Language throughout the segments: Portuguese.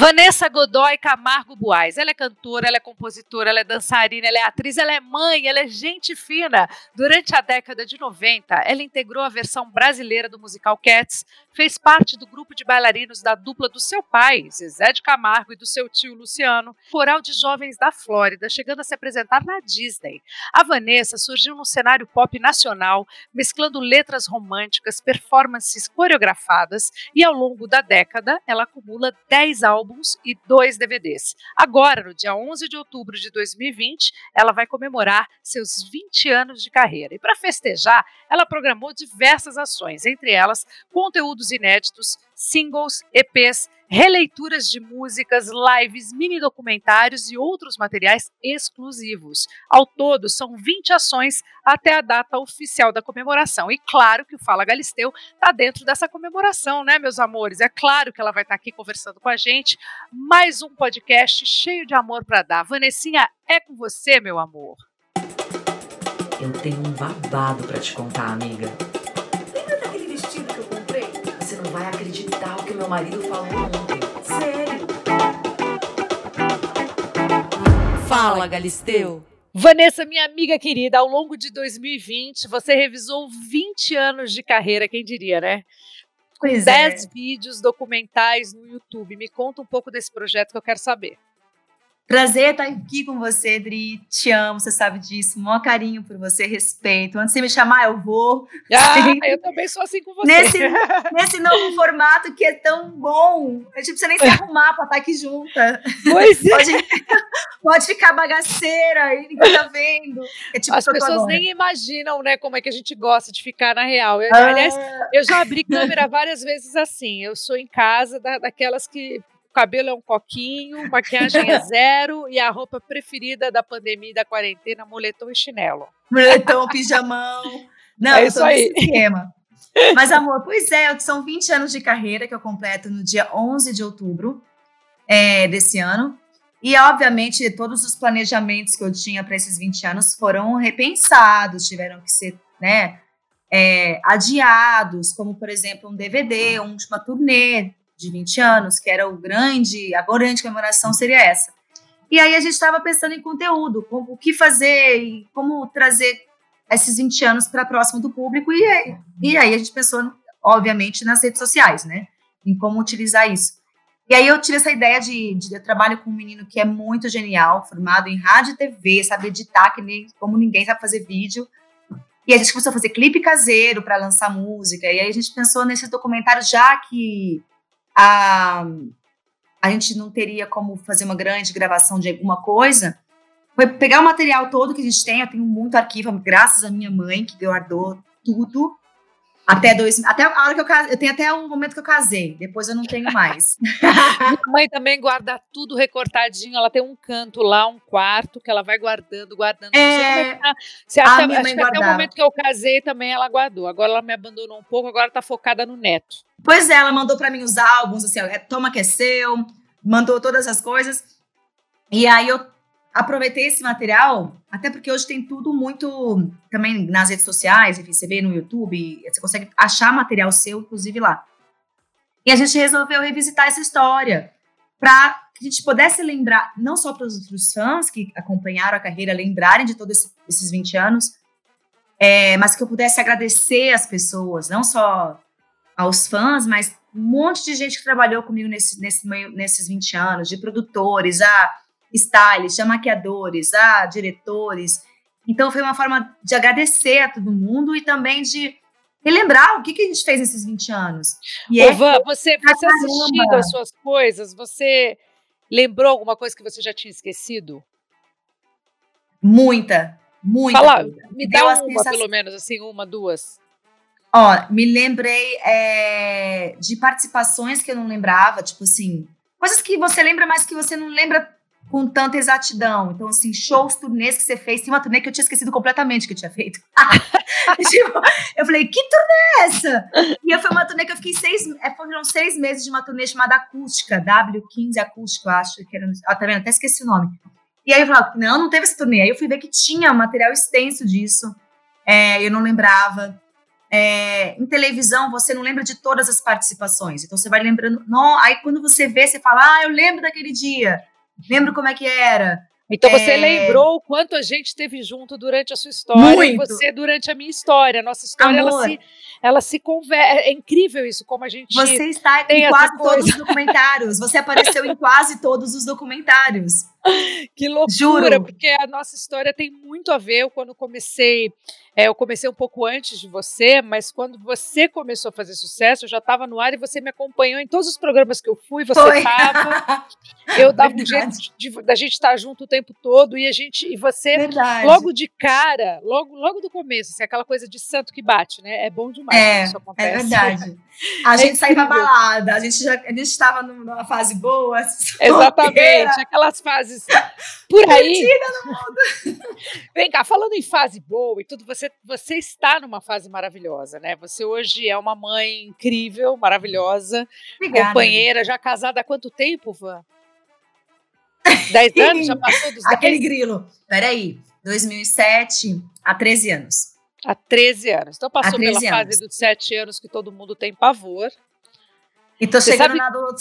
Vanessa Godoy Camargo Buais. Ela é cantora, ela é compositora, ela é dançarina, ela é atriz, ela é mãe, ela é gente fina. Durante a década de 90, ela integrou a versão brasileira do musical Cats, fez parte do grupo de bailarinos da dupla do seu pai, Zezé de Camargo, e do seu tio Luciano, coral de jovens da Flórida, chegando a se apresentar na Disney. A Vanessa surgiu no cenário pop nacional, mesclando letras românticas, performances coreografadas, e ao longo da década, ela acumula 10 álbuns álbuns e dois DVDs. Agora, no dia 11 de outubro de 2020, ela vai comemorar seus 20 anos de carreira. E para festejar, ela programou diversas ações, entre elas conteúdos inéditos, singles, EPs, releituras de músicas, lives, mini documentários e outros materiais exclusivos. Ao todo, são 20 ações até a data oficial da comemoração. E claro que o Fala Galisteu está dentro dessa comemoração, né, meus amores? É claro que ela vai estar tá aqui conversando com a gente. Mais um podcast cheio de amor para dar. Vanessinha, é com você, meu amor. Eu tenho um babado para te contar, amiga não vai acreditar o que meu marido falou ontem. Sério. Fala, Galisteu. Vanessa, minha amiga querida, ao longo de 2020, você revisou 20 anos de carreira, quem diria, né? Pois 10 é. vídeos documentais no YouTube. Me conta um pouco desse projeto que eu quero saber. Prazer estar aqui com você, Dri. Te amo, você sabe disso. Mó carinho por você, respeito. Antes de você me chamar, eu vou. Ah, eu também sou assim com você. Nesse, nesse novo formato que é tão bom. A gente precisa nem se arrumar para estar aqui junta. Pois é. Pode, pode ficar bagaceira e ninguém tá vendo. É tipo As pessoas nem imaginam, né, como é que a gente gosta de ficar na real. Eu, ah. Aliás, eu já abri câmera várias vezes assim. Eu sou em casa da, daquelas que cabelo é um coquinho, maquiagem é zero e a roupa preferida da pandemia e da quarentena, moletom e chinelo. Moletom, pijamão. Não, é isso aí. esquema. Mas, amor, pois é, são 20 anos de carreira que eu completo no dia 11 de outubro é, desse ano. E, obviamente, todos os planejamentos que eu tinha para esses 20 anos foram repensados, tiveram que ser né, é, adiados, como, por exemplo, um DVD, uma turnê de 20 anos, que era o grande, a grande comemoração seria essa. E aí a gente estava pensando em conteúdo, o que fazer e como trazer esses 20 anos para próximo do público. E aí, e aí a gente pensou, obviamente, nas redes sociais, né? Em como utilizar isso. E aí eu tive essa ideia de, de eu trabalho com um menino que é muito genial, formado em rádio e TV, sabe editar que nem, como ninguém sabe fazer vídeo. E a gente começou a fazer clipe caseiro para lançar música. E aí a gente pensou nesses documentários, já que a, a gente não teria como fazer uma grande gravação de alguma coisa, foi pegar o material todo que a gente tem, eu tenho muito arquivo, graças à minha mãe, que guardou tudo, até dois, até a hora que eu casei, eu tenho até o momento que eu casei, depois eu não tenho mais. Minha mãe também guarda tudo recortadinho, ela tem um canto lá, um quarto que ela vai guardando, guardando. É, você acha, acho que até o momento que eu casei também ela guardou. Agora ela me abandonou um pouco, agora tá focada no neto. Pois é, ela mandou para mim os álbuns, assim, ó, é, toma que é seu, mandou todas as coisas. E aí eu aproveitei esse material, até porque hoje tem tudo muito também nas redes sociais, enfim, você vê no YouTube, você consegue achar material seu, inclusive lá. E a gente resolveu revisitar essa história para que a gente pudesse lembrar, não só para os fãs que acompanharam a carreira, lembrarem de todos esse, esses 20 anos, é, mas que eu pudesse agradecer as pessoas, não só aos fãs, mas um monte de gente que trabalhou comigo nesse, nesse, nesses 20 anos, de produtores, a stylists, a maquiadores, a diretores. Então foi uma forma de agradecer a todo mundo e também de relembrar o que, que a gente fez nesses 20 anos. E Ô, é Van, você, você assistindo as suas coisas, você lembrou alguma coisa que você já tinha esquecido? Muita, muita. Fala, me dá uma, sensação... pelo menos, assim, uma, duas. Ó, me lembrei é, de participações que eu não lembrava, tipo assim, coisas que você lembra, mas que você não lembra com tanta exatidão. Então, assim, shows, turnês que você fez. Tem uma turnê que eu tinha esquecido completamente que eu tinha feito. tipo, eu falei, que turnê é essa? E foi uma turnê que eu fiquei seis, é, foram seis meses de uma turnê chamada Acústica, W15 Acústico, acho. Que era, ah, tá vendo? Até esqueci o nome. E aí eu falei, não, não teve essa turnê. Aí eu fui ver que tinha um material extenso disso. É, eu não lembrava. É, em televisão, você não lembra de todas as participações. Então, você vai lembrando. Não, aí, quando você vê, você fala: Ah, eu lembro daquele dia. Lembro como é que era. Então você é... lembrou o quanto a gente esteve junto durante a sua história Muito. e você durante a minha história. Nossa história ela se, ela se conversa. É incrível isso, como a gente. Você está em quase todos os documentários. Você apareceu em quase todos os documentários. Que loucura, Juro. porque a nossa história tem muito a ver. Eu, quando comecei, é, eu comecei um pouco antes de você, mas quando você começou a fazer sucesso, eu já estava no ar e você me acompanhou em todos os programas que eu fui, você estava. Eu dava um jeito de, da gente estar junto o tempo todo e a gente e você Verdade. logo de cara, logo logo do começo, assim, aquela coisa de santo que bate, né? É bom demais é, isso acontece. É verdade. A é gente saía pra balada, a gente já a gente estava numa fase boa. Exatamente, aquelas fases por aí. Vem cá, falando em fase boa e tudo, você você está numa fase maravilhosa, né? Você hoje é uma mãe incrível, maravilhosa, Obrigada. companheira, já casada há quanto tempo, Van? 10 anos? Já passou dos 10? Aquele grilo. Peraí, 2007 há 13 anos. Há 13 anos. Então passou pela anos. fase dos 7 anos que todo mundo tem pavor. E tô Você chegando sabe... na do,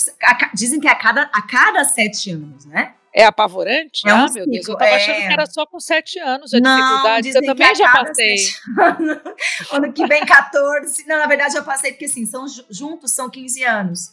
Dizem que é a cada, a cada 7 anos, né? É apavorante? É um ah, meu ciclo, Deus, eu tava é... achando que era só com 7 anos a não, dificuldade. Eu também já passei. ano que vem 14. Não, na verdade eu passei porque assim, são, juntos são 15 anos.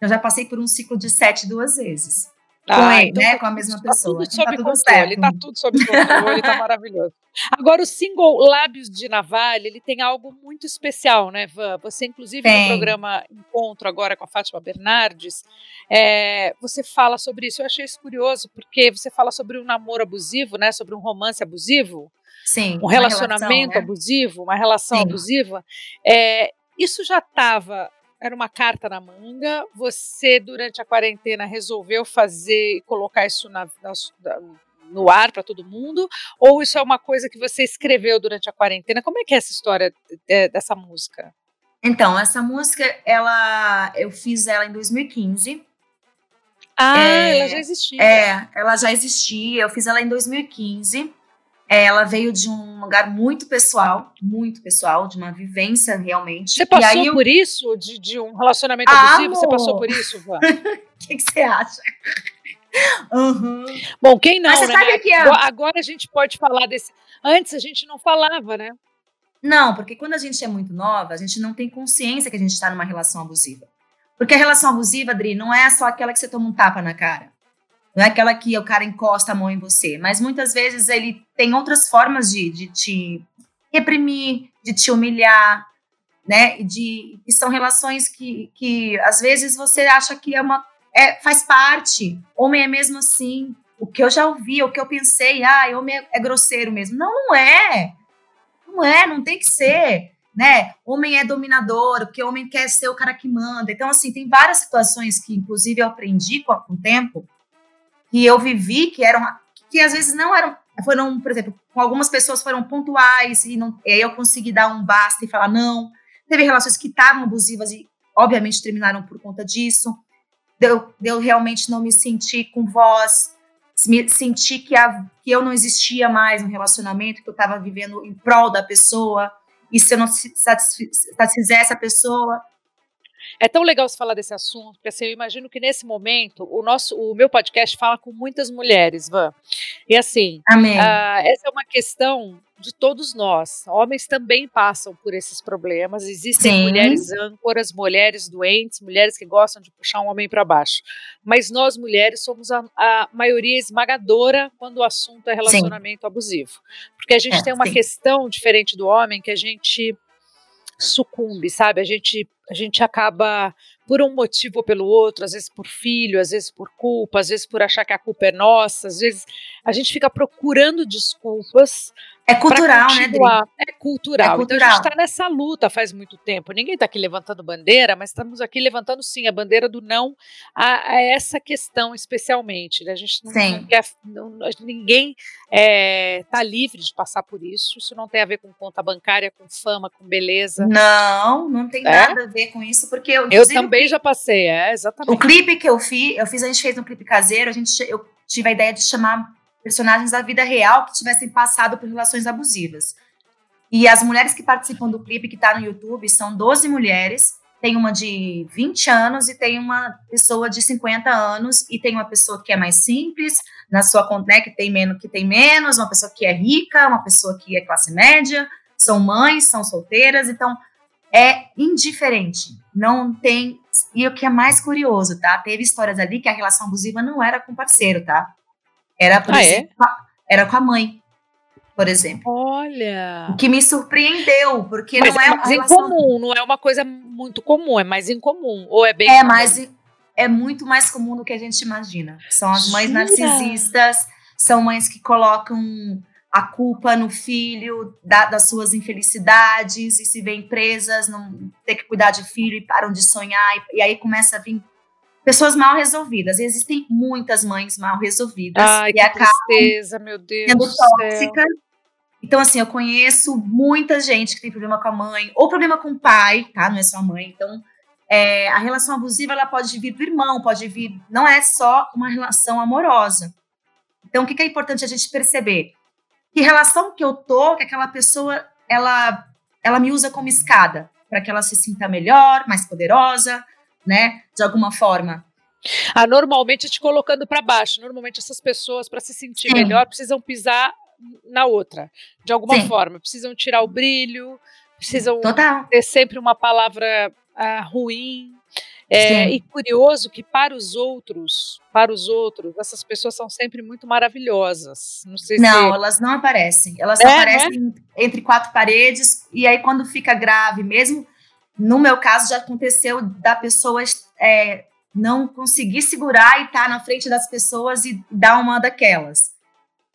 Eu já passei por um ciclo de 7 duas vezes. Ah, com ele, então né? Tá, com a mesma tá pessoa. Tudo então sob tá tudo controle, tá tudo sob controle, tá maravilhoso. Agora, o single Lábios de Navalha, ele tem algo muito especial, né, Van? Você, inclusive, tem. no programa Encontro agora com a Fátima Bernardes, é, você fala sobre isso. Eu achei isso curioso, porque você fala sobre um namoro abusivo, né? Sobre um romance abusivo. Sim. Um relacionamento relação, né? abusivo, uma relação Sim. abusiva. É, isso já estava era uma carta na manga. Você, durante a quarentena, resolveu fazer e colocar isso na, na, no ar para todo mundo? Ou isso é uma coisa que você escreveu durante a quarentena? Como é que é essa história de, dessa música? Então, essa música, ela, eu fiz ela em 2015. Ah, é, ela já existia. É, ela já existia. Eu fiz ela em 2015. Ela veio de um lugar muito pessoal, muito pessoal, de uma vivência realmente. Você passou eu... por isso? De, de, um relacionamento ah, abusivo? Você passou por isso, Vã? O que, que, você acha? Uhum. Bom, quem não, Mas você né? Sabe que é... Agora a gente pode falar desse. Antes a gente não falava, né? Não, porque quando a gente é muito nova, a gente não tem consciência que a gente está numa relação abusiva. Porque a relação abusiva, Adri, não é só aquela que você toma um tapa na cara. Não é aquela que o cara encosta a mão em você, mas muitas vezes ele tem outras formas de, de te reprimir, de te humilhar, né? E de que são relações que, que às vezes você acha que é uma é, faz parte. Homem é mesmo assim. O que eu já ouvi, o que eu pensei, ah, homem é, é grosseiro mesmo. Não, não é. Não é, não tem que ser né? Homem é dominador, porque homem quer ser o cara que manda. Então, assim, tem várias situações que, inclusive, eu aprendi com, com o tempo, que eu vivi, que eram que às vezes não eram, foram, por exemplo, algumas pessoas foram pontuais e, não, e aí eu consegui dar um basta e falar não. Teve relações que estavam abusivas e obviamente terminaram por conta disso. Deu realmente não me sentir com voz, me sentir que, a, que eu não existia mais no relacionamento, que eu estava vivendo em prol da pessoa, e se eu não satisfizesse a pessoa, é tão legal você falar desse assunto, porque assim, eu imagino que nesse momento o nosso, o meu podcast fala com muitas mulheres, Van. E assim, uh, essa é uma questão de todos nós. Homens também passam por esses problemas. Existem Sim. mulheres âncoras, mulheres doentes, mulheres que gostam de puxar um homem para baixo. Mas nós mulheres somos a, a, maioria esmagadora quando o assunto é relacionamento Sim. abusivo, porque a gente é, tem uma sim. questão diferente do homem que a gente sucumbe, sabe? A gente a gente acaba por um motivo ou pelo outro, às vezes por filho, às vezes por culpa, às vezes por achar que a culpa é nossa, às vezes a gente fica procurando desculpas é cultural, né, Dri? É cultural. É cultural. Então a gente está nessa luta faz muito tempo. Ninguém está aqui levantando bandeira, mas estamos aqui levantando sim a bandeira do não a, a essa questão especialmente. Né? A gente não, não quer, não, ninguém está é, tá livre de passar por isso. Isso não tem a ver com conta bancária, com fama, com beleza. Não, não tem é? nada a ver com isso, porque eu, eu também já passei, é exatamente. O clipe que eu fiz, eu fiz, a gente fez um clipe caseiro. A gente, eu tive a ideia de chamar personagens da vida real que tivessem passado por relações abusivas. E as mulheres que participam do clipe que está no YouTube são 12 mulheres. Tem uma de 20 anos e tem uma pessoa de 50 anos e tem uma pessoa que é mais simples, na sua né, que tem menos, que tem menos, uma pessoa que é rica, uma pessoa que é classe média, são mães, são solteiras, então é indiferente. Não tem. E o que é mais curioso, tá? Teve histórias ali que a relação abusiva não era com parceiro, tá? Era, por ah, exemplo, é? era com a mãe, por exemplo. Olha! O que me surpreendeu, porque Mas não é, é mais relação... incomum, não é uma coisa muito comum, é mais incomum. Ou é bem. É comum? mais. É muito mais comum do que a gente imagina. São as mães Jura? narcisistas, são mães que colocam a culpa no filho da, das suas infelicidades e se veem presas, não ter que cuidar de filho e param de sonhar, e, e aí começa a vir pessoas mal resolvidas. E existem muitas mães mal resolvidas Ai, e que tristeza, meu Deus sendo tóxicas. Então, assim, eu conheço muita gente que tem problema com a mãe, ou problema com o pai, tá? Não é só a mãe. Então, é, a relação abusiva, ela pode vir do irmão, pode vir... Não é só uma relação amorosa. Então, o que, que é importante a gente perceber? que relação que eu tô, que aquela pessoa ela ela me usa como escada para que ela se sinta melhor, mais poderosa, né, de alguma forma. Ah, normalmente te colocando para baixo. Normalmente essas pessoas para se sentir Sim. melhor precisam pisar na outra, de alguma Sim. forma. Precisam tirar o brilho, precisam Total. ter sempre uma palavra ah, ruim, é, e curioso que para os outros, para os outros, essas pessoas são sempre muito maravilhosas. Não sei Não, se... elas não aparecem. Elas é, aparecem né? entre quatro paredes e aí quando fica grave, mesmo no meu caso já aconteceu da pessoa é, não conseguir segurar e estar tá na frente das pessoas e dar uma daquelas.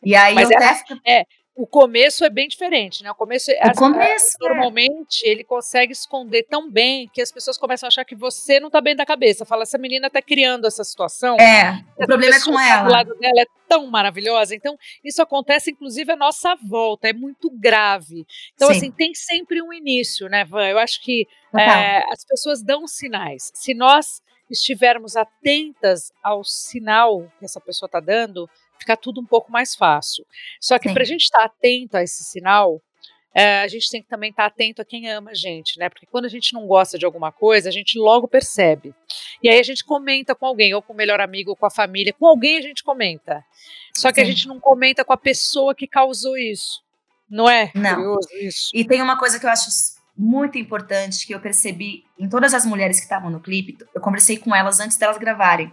E aí Mas eu é, até fico... é, o começo é bem diferente, né? O começo, o as, começo é. normalmente ele consegue esconder tão bem que as pessoas começam a achar que você não tá bem da cabeça. Fala, essa menina tá criando essa situação. É, o problema é com ela. Do lado dela é tão maravilhosa. Então, isso acontece inclusive à nossa volta, é muito grave. Então, Sim. assim, tem sempre um início, né, Van? Eu acho que é, as pessoas dão sinais. Se nós estivermos atentas ao sinal que essa pessoa está dando, fica tudo um pouco mais fácil. Só que para a gente estar tá atento a esse sinal, é, a gente tem que também estar tá atento a quem ama a gente, né? Porque quando a gente não gosta de alguma coisa, a gente logo percebe. E aí a gente comenta com alguém, ou com o melhor amigo, ou com a família, com alguém a gente comenta. Só que Sim. a gente não comenta com a pessoa que causou isso. Não é? Não. Curioso isso. E tem uma coisa que eu acho muito importante que eu percebi em todas as mulheres que estavam no clipe. Eu conversei com elas antes delas gravarem.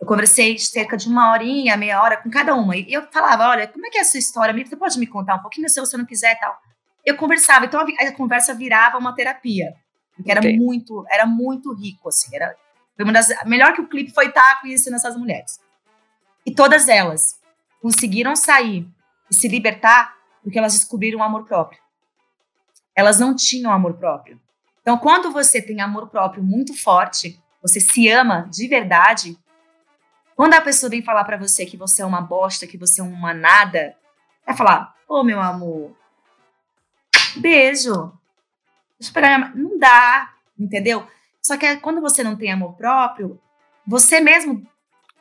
Eu conversei cerca de uma horinha, meia hora com cada uma. E eu falava: olha, como é que é a sua história? Você pode me contar um pouquinho se você não quiser tal. Eu conversava, então a, conversa virava uma terapia. Porque era okay. muito, era muito rico, assim. Era, foi uma das. Melhor que o clipe foi estar conhecendo essas mulheres. E todas elas conseguiram sair e se libertar porque elas descobriram o amor próprio. Elas não tinham amor próprio. Então, quando você tem amor próprio muito forte, você se ama de verdade, quando a pessoa vem falar para você que você é uma bosta, que você é uma nada, vai falar: Ô, oh, meu amor, beijo. Não dá, entendeu? Só que quando você não tem amor próprio, você mesmo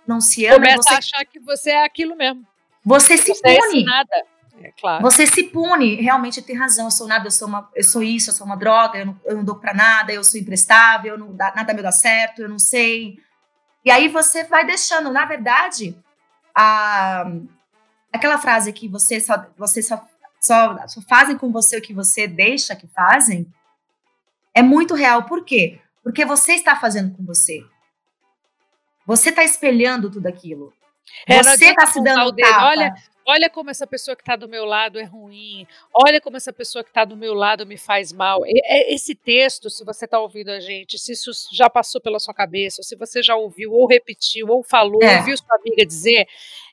não se ama. Começa você... a achar que você é aquilo mesmo. Você se você é pune. É nada. É, claro. Você se pune, realmente tem razão. Eu sou nada, eu sou, uma, eu sou isso, eu sou uma droga, eu não, eu não dou pra nada, eu sou imprestável, não dá, nada me dá certo, eu não sei, e aí você vai deixando, na verdade, a, aquela frase que você só, você só, só, só fazem com você o que você deixa que fazem, é muito real. Por quê? Porque você está fazendo com você. Você está espelhando tudo aquilo. É, você está se dando tapa. Olha, olha como essa pessoa que está do meu lado é ruim, olha como essa pessoa que está do meu lado me faz mal. É, esse texto, se você está ouvindo a gente, se isso já passou pela sua cabeça, ou se você já ouviu, ou repetiu, ou falou, é. ouviu sua amiga dizer,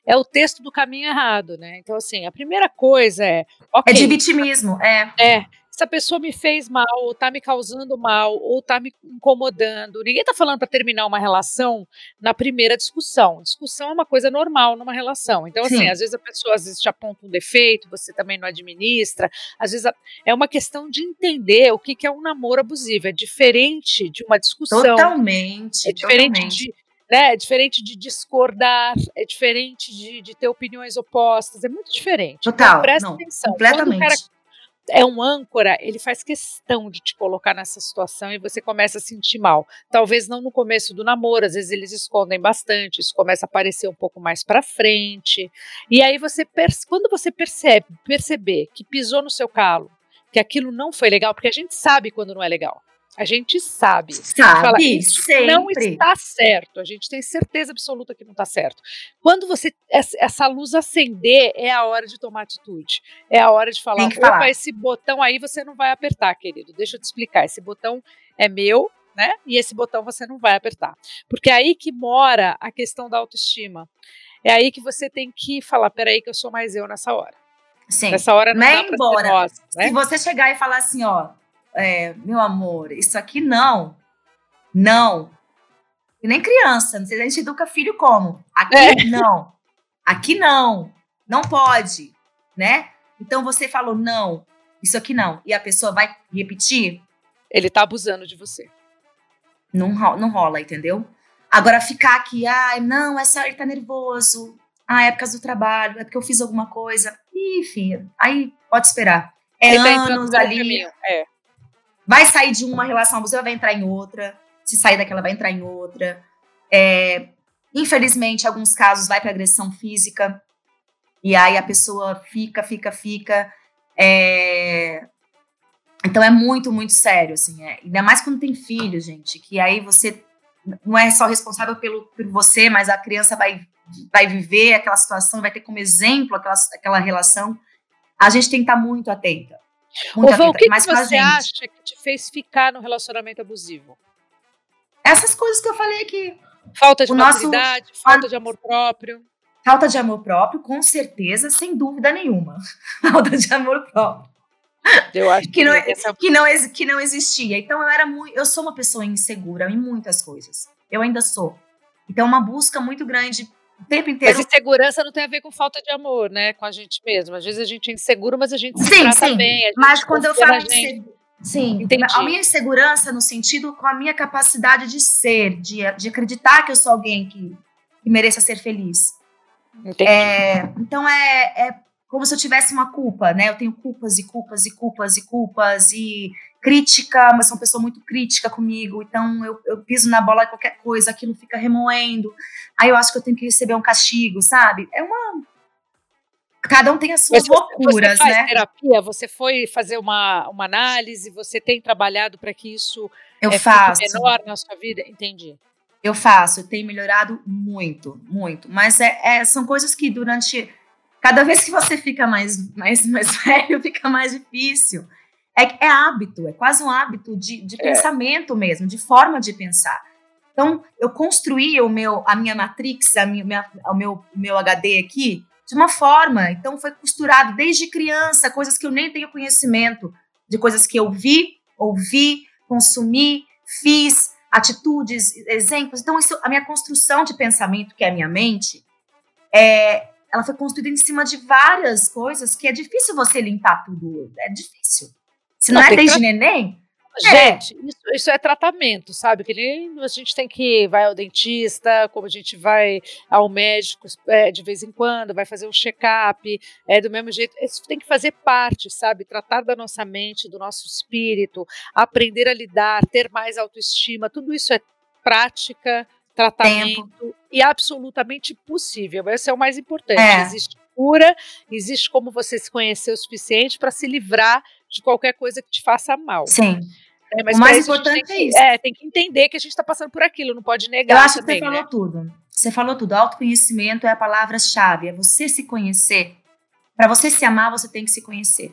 é o texto do caminho errado, né? Então, assim, a primeira coisa é. Okay, é de vitimismo, é. É essa pessoa me fez mal, ou tá me causando mal, ou tá me incomodando. Ninguém tá falando para terminar uma relação na primeira discussão. Discussão é uma coisa normal numa relação. Então, assim, Sim. às vezes a pessoa às vezes te aponta um defeito, você também não administra. Às vezes é uma questão de entender o que, que é um namoro abusivo. É diferente de uma discussão. Totalmente. É diferente totalmente. de né? É diferente de discordar, é diferente de, de, ter opiniões opostas, é muito diferente. Total. Então, presta não, atenção. Completamente. Quando o, cara, é um âncora, ele faz questão de te colocar nessa situação e você começa a sentir mal. Talvez não no começo do namoro, às vezes eles escondem bastante, isso começa a aparecer um pouco mais para frente. E aí você quando você percebe, perceber que pisou no seu calo, que aquilo não foi legal, porque a gente sabe quando não é legal. A gente sabe. Sabe, fala, isso sempre. não está certo. A gente tem certeza absoluta que não está certo. Quando você essa luz acender, é a hora de tomar atitude. É a hora de falar, opa, falar. esse botão aí você não vai apertar, querido. Deixa eu te explicar. Esse botão é meu, né? E esse botão você não vai apertar. Porque é aí que mora a questão da autoestima. É aí que você tem que falar, peraí que eu sou mais eu nessa hora. Sim. Nessa hora não né? dá embora. Nossa, né? Se você chegar e falar assim, ó, é, meu amor, isso aqui não. Não. E nem criança, não sei se a gente educa filho como. Aqui é. não. Aqui não. Não pode, né? Então você falou não, isso aqui não. E a pessoa vai repetir? Ele tá abusando de você. Não, não rola, entendeu? Agora ficar aqui, ai, não, essa ele tá nervoso. Ah, é por causa do trabalho, é porque eu fiz alguma coisa. Ih, filha, aí pode esperar. É ele tá anos tá ali. É. Vai sair de uma relação, você vai entrar em outra. Se sair daquela, vai entrar em outra. É, infelizmente, em alguns casos, vai para agressão física. E aí a pessoa fica, fica, fica. É... Então é muito, muito sério, assim. É... Ainda mais quando tem filho, gente. Que aí você não é só responsável pelo, por você, mas a criança vai, vai viver aquela situação, vai ter como exemplo aquela, aquela relação. A gente tem que estar muito atenta. Muito Ô, o que, que você acha que te fez ficar no relacionamento abusivo? Essas coisas que eu falei aqui. Falta de o maturidade, nosso... falta de amor próprio. Falta de amor próprio, com certeza, sem dúvida nenhuma. falta de amor próprio. Eu acho que, não, que, não, que não existia. Então eu era muito. Eu sou uma pessoa insegura em muitas coisas. Eu ainda sou. Então, uma busca muito grande o tempo inteiro. Mas insegurança não tem a ver com falta de amor, né? Com a gente mesmo. Às vezes a gente é inseguro, mas a gente se sim, trata sim. bem. mas quando eu falo de Sim, Entendi. a minha insegurança no sentido com a minha capacidade de ser, de, de acreditar que eu sou alguém que, que mereça ser feliz. É, então é, é como se eu tivesse uma culpa, né? Eu tenho culpas e culpas e culpas e culpas e crítica, mas sou uma pessoa muito crítica comigo, então eu, eu piso na bola qualquer coisa, aquilo fica remoendo. Aí eu acho que eu tenho que receber um castigo, sabe? É uma. Cada um tem as suas loucuras, você né? terapia, você foi fazer uma, uma análise, você tem trabalhado para que isso eu é, faço. menor na sua vida? Entendi. Eu faço, eu tenho melhorado muito, muito. Mas é, é, são coisas que durante. Cada vez que você fica mais, mais, mais velho, fica mais difícil. É, é hábito, é quase um hábito de, de é. pensamento mesmo, de forma de pensar. Então, eu construí o meu, a minha matrix, a minha, o meu, meu HD aqui, de uma forma. Então, foi costurado desde criança, coisas que eu nem tenho conhecimento, de coisas que eu vi, ouvi, consumi, fiz, atitudes, exemplos. Então, isso, a minha construção de pensamento, que é a minha mente, é, ela foi construída em cima de várias coisas que é difícil você limpar tudo. É difícil. Se não, não é desde neném. Gente, é. Isso, isso, é tratamento, sabe? Que nem a gente tem que vai ao dentista, como a gente vai ao médico é, de vez em quando, vai fazer um check-up, é do mesmo jeito. Isso tem que fazer parte, sabe? Tratar da nossa mente, do nosso espírito, aprender a lidar, ter mais autoestima, tudo isso é prática, tratamento Tempo. e absolutamente possível. Esse é o mais importante. É. Existe cura, existe como você se conhecer o suficiente para se livrar de qualquer coisa que te faça mal. Sim. É, mas o mais importante é isso. É, tem que entender que a gente está passando por aquilo, não pode negar. Eu acho também, que você né? falou tudo. Você falou tudo. Autoconhecimento é a palavra-chave. É você se conhecer. Para você se amar, você tem que se conhecer.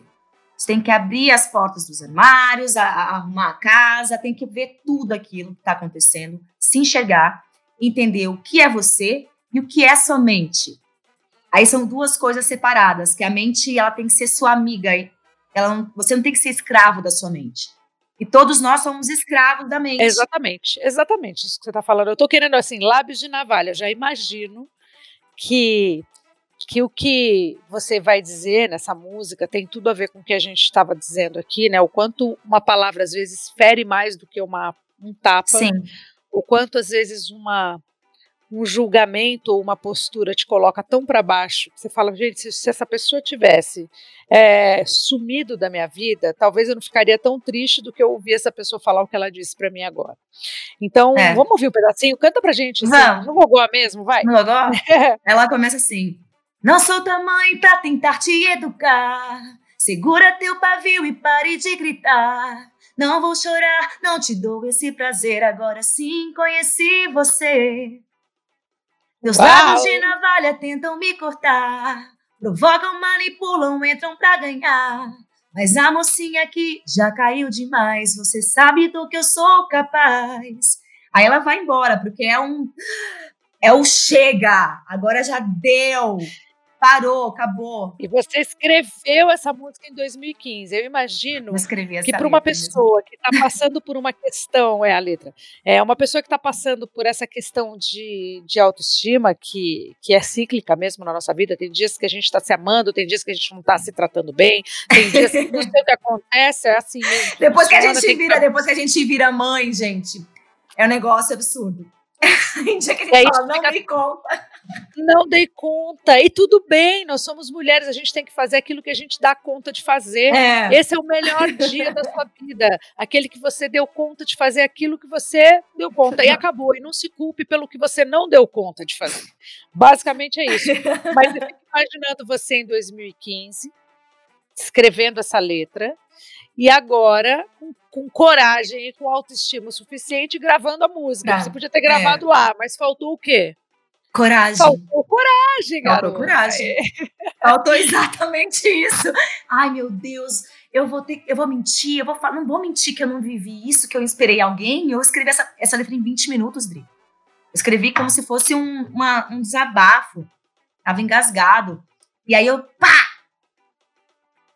Você tem que abrir as portas dos armários, a, a arrumar a casa, tem que ver tudo aquilo que está acontecendo, se enxergar, entender o que é você e o que é sua mente. Aí são duas coisas separadas, que a mente ela tem que ser sua amiga, não, você não tem que ser escravo da sua mente. E todos nós somos escravos da mente. Exatamente, exatamente isso que você está falando. Eu estou querendo, assim, lábios de navalha. Já imagino que, que o que você vai dizer nessa música tem tudo a ver com o que a gente estava dizendo aqui, né? O quanto uma palavra, às vezes, fere mais do que uma, um tapa. Sim. O quanto, às vezes, uma um julgamento ou uma postura te coloca tão para baixo, que você fala, gente, se, se essa pessoa tivesse é, sumido da minha vida, talvez eu não ficaria tão triste do que eu ouvir essa pessoa falar o que ela disse para mim agora. Então, é. vamos ouvir um pedacinho? Canta pra gente. Assim. No gogó mesmo, vai. No gogó? ela começa assim. Não sou tamanho pra tentar te educar. Segura teu pavio e pare de gritar. Não vou chorar, não te dou esse prazer. Agora sim conheci você. Meus lados de navalha tentam me cortar, provocam, manipulam, entram pra ganhar. Mas a mocinha aqui já caiu demais, você sabe do que eu sou capaz. Aí ela vai embora, porque é um. É o chega, agora já deu parou, acabou. E você escreveu essa música em 2015. Eu imagino Eu que para uma pessoa mesmo. que está passando por uma questão, é a letra, é uma pessoa que está passando por essa questão de, de autoestima que, que é cíclica mesmo na nossa vida. Tem dias que a gente está se amando, tem dias que a gente não está se tratando bem, tem dias que não sei o que acontece, é assim mesmo. Depois que a gente vira, que... depois que a gente vira mãe, gente, é um negócio absurdo. Dia que gente fala, não fica... dei conta. Não dei conta. E tudo bem, nós somos mulheres, a gente tem que fazer aquilo que a gente dá conta de fazer. É. Esse é o melhor dia da sua vida. Aquele que você deu conta de fazer aquilo que você deu conta. E acabou. E não se culpe pelo que você não deu conta de fazer. Basicamente é isso. Mas eu fico imaginando você em 2015, escrevendo essa letra e agora, com, com, coragem e com autoestima suficiente, gravando a música. Tá. Você podia ter gravado é. lá, mas faltou o quê? Coragem. Faltou coragem, garoto. Faltou coragem. Faltou exatamente isso. Ai, meu Deus, eu vou ter, eu vou mentir, eu vou falar, não vou mentir que eu não vivi isso, que eu inspirei alguém. Eu escrevi essa, essa letra em 20 minutos, Dri. Eu escrevi como se fosse um, uma, um desabafo. Tava engasgado. E aí eu, pá,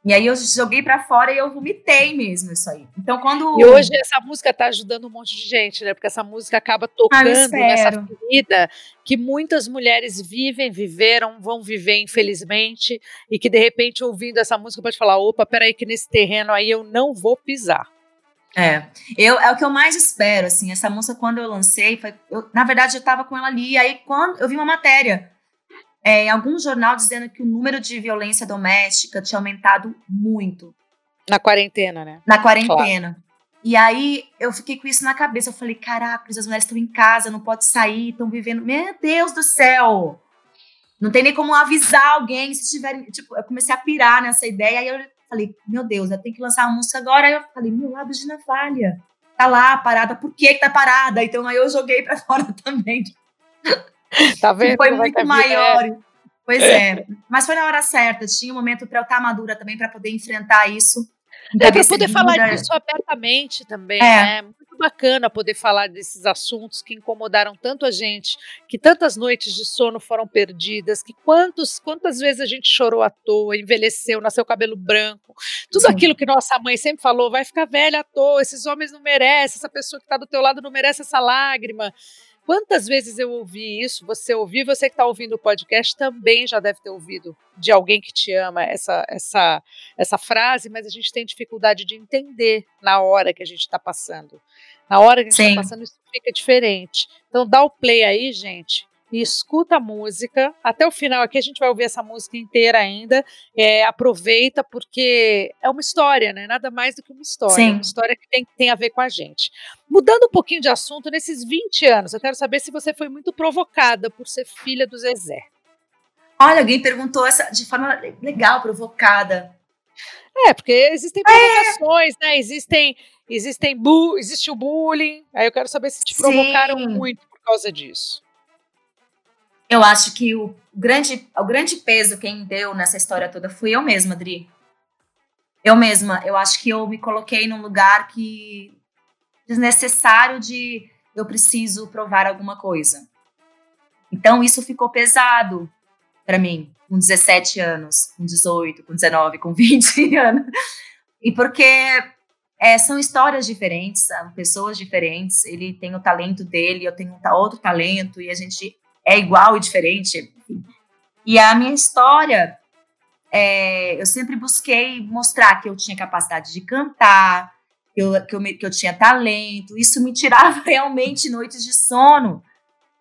e aí eu joguei para fora e eu vomitei mesmo isso aí. Então quando E hoje essa música tá ajudando um monte de gente, né? Porque essa música acaba tocando ah, nessa ferida que muitas mulheres vivem, viveram, vão viver infelizmente e que de repente ouvindo essa música pode falar, opa, peraí que nesse terreno aí eu não vou pisar. É, eu, é o que eu mais espero, assim, essa música quando eu lancei, foi, eu, na verdade eu tava com ela ali, aí quando eu vi uma matéria é, em algum jornal dizendo que o número de violência doméstica tinha aumentado muito. Na quarentena, né? Na quarentena. Claro. E aí eu fiquei com isso na cabeça. Eu falei, caraca, as mulheres estão em casa, não pode sair, estão vivendo. Meu Deus do céu! Não tem nem como avisar alguém se tiverem. Tipo, eu comecei a pirar nessa ideia. Aí eu falei, meu Deus, eu tenho que lançar uma música agora. Aí eu falei, meu lábio de navalha. Tá lá, parada. Por que, que tá parada? Então aí eu joguei pra fora também. Tá vendo? Foi muito maior. É. Pois é. Mas foi na hora certa. Tinha um momento para eu estar madura também para poder enfrentar isso. É para poder falar disso abertamente também, é. né? Muito bacana poder falar desses assuntos que incomodaram tanto a gente, que tantas noites de sono foram perdidas, que quantos, quantas vezes a gente chorou à toa, envelheceu, nasceu cabelo branco, tudo Sim. aquilo que nossa mãe sempre falou, vai ficar velha à toa, esses homens não merecem, essa pessoa que está do teu lado não merece essa lágrima. Quantas vezes eu ouvi isso? Você ouviu, você que está ouvindo o podcast também já deve ter ouvido de alguém que te ama essa, essa, essa frase, mas a gente tem dificuldade de entender na hora que a gente está passando. Na hora que a gente está passando, isso fica diferente. Então dá o play aí, gente, e escuta a música. Até o final aqui a gente vai ouvir essa música inteira ainda. É, aproveita, porque é uma história, né? Nada mais do que uma história. Sim. Uma história que tem, tem a ver com a gente. Mudando um pouquinho de assunto, nesses 20 anos, eu quero saber se você foi muito provocada por ser filha do Zezé. Olha, alguém perguntou essa de forma legal, provocada. É, porque existem provocações, é. né? Existem, existem bu existe o bullying. Aí eu quero saber se te provocaram Sim. muito por causa disso eu acho que o grande, o grande peso quem deu nessa história toda fui eu mesma, Adri. Eu mesma. Eu acho que eu me coloquei num lugar que desnecessário de eu preciso provar alguma coisa. Então isso ficou pesado para mim, com 17 anos, com 18, com 19, com 20 anos. E porque é, são histórias diferentes, são pessoas diferentes. Ele tem o talento dele, eu tenho outro talento, e a gente é igual e diferente. E a minha história, é, eu sempre busquei mostrar que eu tinha capacidade de cantar, que eu, que eu, que eu tinha talento. Isso me tirava realmente noites de sono.